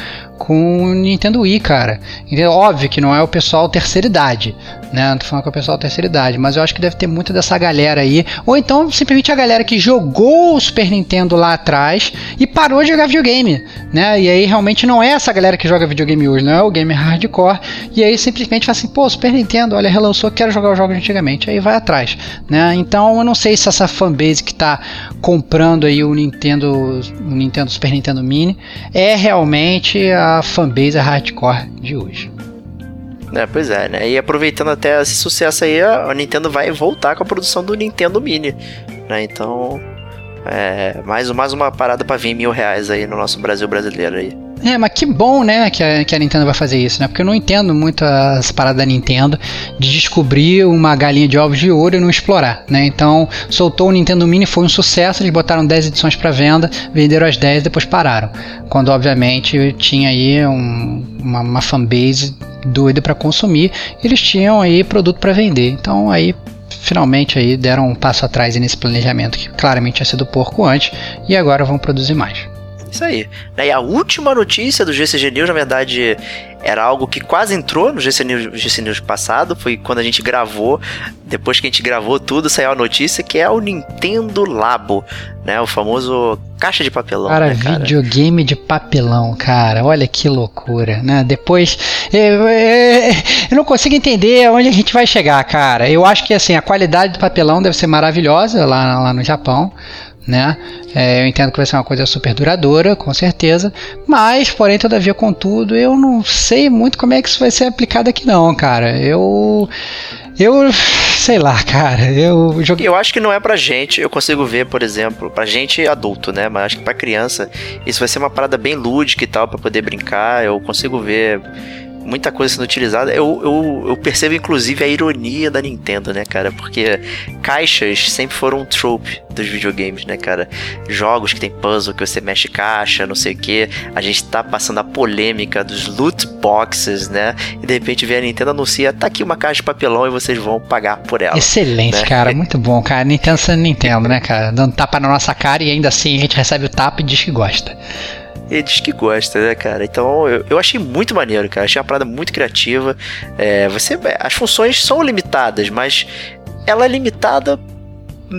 com o Nintendo Wii, cara. Entendeu? Óbvio que não é o pessoal terceira idade, né? Não tô falando que é o pessoal terceira idade, mas eu acho que deve ter muita dessa galera aí. Ou então simplesmente a galera que jogou o Super Nintendo lá atrás e parou de jogar videogame, né? E aí realmente não é essa galera que joga videogame hoje, não é o gamer hardcore. E aí simplesmente fala assim, pô, Super Nintendo, olha, relançou, quero jogar os jogos antigamente. Aí vai atrás, né? Então eu não sei se essa fanbase que tá comprando aí o Nintendo, o Nintendo Super Nintendo Mini é realmente a fanbase hardcore de hoje. É, pois é, né? E aproveitando até esse sucesso aí, a Nintendo vai voltar com a produção do Nintendo Mini, né? Então, é, mais, mais uma parada para vir mil reais aí no nosso Brasil brasileiro aí. É, mas que bom, né, que a, que a Nintendo vai fazer isso, né? Porque eu não entendo muito as paradas da Nintendo de descobrir uma galinha de ovos de ouro e não explorar, né? Então, soltou o Nintendo Mini, foi um sucesso, eles botaram 10 edições para venda, venderam as 10 e depois pararam. Quando, obviamente, tinha aí um, uma, uma fanbase doida para consumir, eles tinham aí produto para vender. Então, aí finalmente aí deram um passo atrás nesse planejamento que claramente tinha sido porco antes e agora vão produzir mais. Isso aí. E a última notícia do GCG News, na verdade, era algo que quase entrou no GC News, GC News passado. Foi quando a gente gravou. Depois que a gente gravou tudo, saiu a notícia que é o Nintendo Labo, né? O famoso caixa de papelão. Cara, né, cara? videogame de papelão, cara. Olha que loucura, né? Depois. Eu, eu, eu não consigo entender onde a gente vai chegar, cara. Eu acho que assim, a qualidade do papelão deve ser maravilhosa lá, lá no Japão né? É, eu entendo que vai ser uma coisa super duradoura, com certeza, mas, porém, todavia, contudo, eu não sei muito como é que isso vai ser aplicado aqui, não, cara. Eu. Eu. Sei lá, cara. Eu joguei. Eu acho que não é pra gente. Eu consigo ver, por exemplo, pra gente adulto, né? Mas acho que pra criança isso vai ser uma parada bem lúdica e tal, pra poder brincar. Eu consigo ver muita coisa sendo utilizada. Eu, eu, eu, percebo, inclusive, a ironia da Nintendo, né, cara? Porque caixas sempre foram um trope dos videogames, né, cara? Jogos que tem puzzle, que você mexe caixa, não sei o que. A gente tá passando a polêmica dos loot boxes, né? E de repente vem a Nintendo anuncia, tá aqui uma caixa de papelão e vocês vão pagar por ela. Excelente, né? cara. Muito bom, cara. Nintendo sendo Nintendo, né, cara? Dando tapa na nossa cara e ainda assim a gente recebe o tapa e diz que gosta ele diz que gosta, né, cara? Então eu, eu achei muito maneiro, cara. Achei uma parada muito criativa. É, você, as funções são limitadas, mas ela é limitada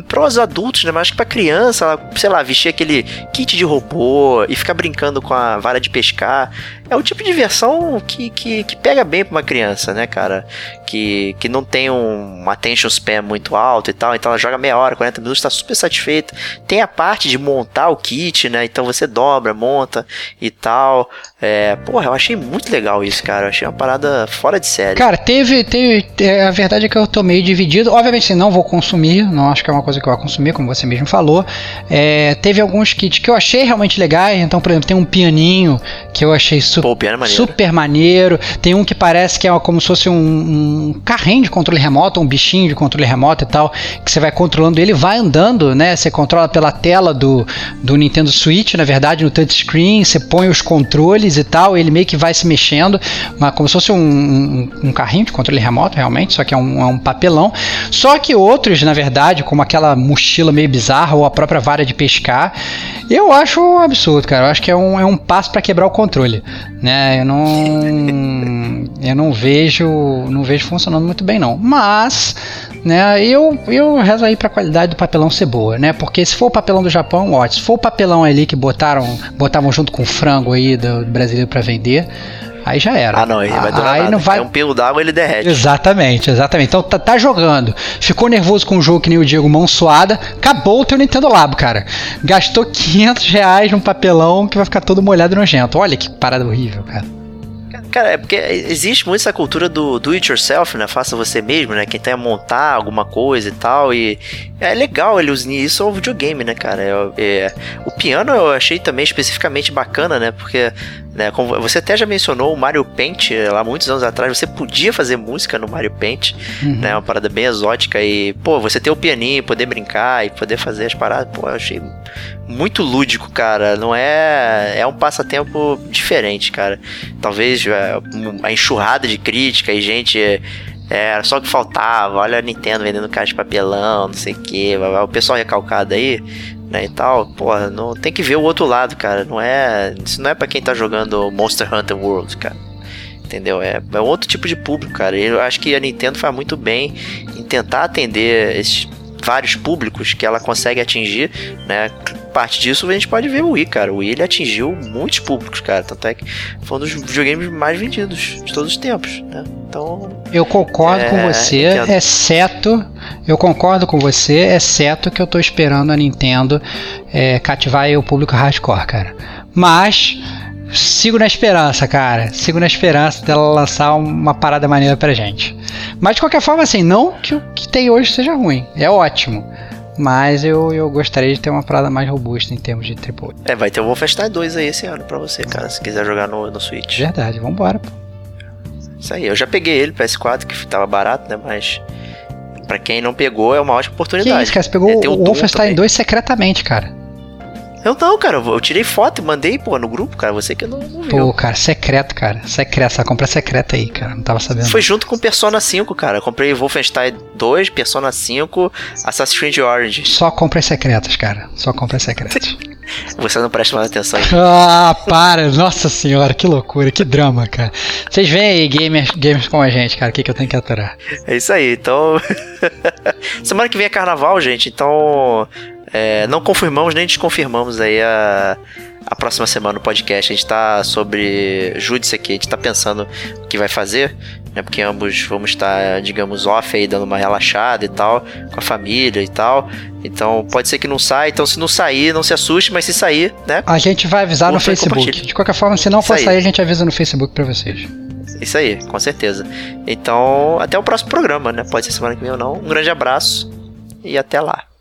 para os adultos, né? Mas acho que para criança, ela, sei lá, vestir aquele kit de robô e ficar brincando com a vara de pescar. É o tipo de diversão que, que, que pega bem para uma criança, né, cara? Que, que não tem um attention span muito alto e tal. Então ela joga meia hora, 40 minutos, tá super satisfeita. Tem a parte de montar o kit, né? Então você dobra, monta e tal. É, porra, eu achei muito legal isso, cara. Eu achei uma parada fora de série. Cara, teve, teve. É, a verdade é que eu tô meio dividido. Obviamente, assim, não vou consumir. Não acho que é uma coisa que eu vou consumir, como você mesmo falou. É, teve alguns kits que eu achei realmente legais. Então, por exemplo, tem um pianinho que eu achei super, Pô, maneiro. super maneiro. Tem um que parece que é como se fosse um, um, carrinho de controle remoto, um bichinho de controle remoto e tal, que você vai controlando ele, vai andando, né? Você controla pela tela do, do Nintendo Switch, na verdade, no touchscreen, você põe os controles e tal, ele meio que vai se mexendo, uma, como se fosse um, um, um carrinho de controle remoto, realmente, só que é um, é um papelão. Só que outros, na verdade, como aquela mochila meio bizarra ou a própria vara de pescar, eu acho um absurdo, cara. Eu acho que é um, é um passo para quebrar o controle, né? Eu não eu não vejo não vejo funcionando muito bem não. Mas, né, eu eu rezo aí para a qualidade do papelão ser boa, né? Porque se for o papelão do Japão, ótimo. Se for o papelão ali que botaram botavam junto com o frango aí do brasileiro para vender, Aí já era. Ah, não, ele vai durar aí nada. não vai... É um pelo d'água, ele derrete. Exatamente, exatamente. Então tá, tá, jogando. Ficou nervoso com o jogo que nem o Diego, mão suada. Acabou o teu Nintendo Labo, cara. Gastou 500 reais num papelão que vai ficar todo molhado e nojento. Olha que parada horrível, cara. Cara, é porque existe muito essa cultura do do it yourself, né? Faça você mesmo, né? Quem tem a montar alguma coisa e tal. E é legal ele usar isso ao videogame, né, cara? É, é, o piano eu achei também especificamente bacana, né? Porque né, como você até já mencionou o Mario Paint lá muitos anos atrás, você podia fazer música no Mario Paint, uhum. né? Uma parada bem exótica e, pô, você ter o pianinho, poder brincar e poder fazer as paradas, pô, eu achei muito lúdico, cara. Não é. É um passatempo diferente, cara. Talvez é, a enxurrada de crítica e gente. Era só o que faltava. Olha a Nintendo vendendo caixa de papelão, não sei o que. O pessoal recalcado aí, né, e tal. Porra, não, tem que ver o outro lado, cara. Não é. Isso não é para quem tá jogando Monster Hunter World, cara. Entendeu? É, é outro tipo de público, cara. Eu acho que a Nintendo faz muito bem em tentar atender esses vários públicos que ela consegue atingir, né? Parte disso a gente pode ver o Wii, cara. O Wii ele atingiu muitos públicos, cara. Tanto é que foi um dos videogames mais vendidos de todos os tempos, né? Então. Eu concordo é, com você, Nintendo. exceto. Eu concordo com você, exceto que eu tô esperando a Nintendo é, cativar o público hardcore, cara. Mas sigo na esperança, cara. Sigo na esperança dela lançar uma parada maneira pra gente. Mas de qualquer forma, assim, não que o que tem hoje seja ruim. É ótimo. Mas eu, eu gostaria de ter uma parada mais robusta em termos de AAA. É, vai ter o Wolfenstein 2 aí esse ano pra você, cara, se quiser jogar no, no Switch. Verdade, vambora, pô. Isso aí, eu já peguei ele, PS4, que tava barato, né? Mas pra quem não pegou, é uma ótima oportunidade. Que isso, cara? Você pegou É, o Doom Wolfenstein também. 2 secretamente, cara. Eu não, cara, eu tirei foto e mandei, pô, no grupo, cara, você que não, não viu. Pô, cara, secreto, cara. Secreto, essa compra é secreta aí, cara. Não tava sabendo. Foi junto com Persona 5, cara. Eu comprei Wolfenstein 2, Persona 5, Assassin's Creed Orange. Só compras secretas, cara. Só compras secretas. Você não presta mais atenção. ah, para! Nossa senhora, que loucura, que drama, cara. Vocês veem aí gamers, gamers como a gente, cara, o que, que eu tenho que aturar? É isso aí, então. Semana que vem é carnaval, gente, então. É, não confirmamos nem desconfirmamos aí a, a próxima semana no podcast. A gente tá sobre Júdice aqui, a gente tá pensando o que vai fazer, né? Porque ambos vamos estar, digamos, off aí, dando uma relaxada e tal, com a família e tal. Então pode ser que não saia, então se não sair, não se assuste, mas se sair, né? A gente vai avisar no Facebook. De qualquer forma, se não for sair, a gente avisa no Facebook pra vocês. Isso aí, com certeza. Então, até o próximo programa, né? Pode ser semana que vem ou não. Um grande abraço e até lá.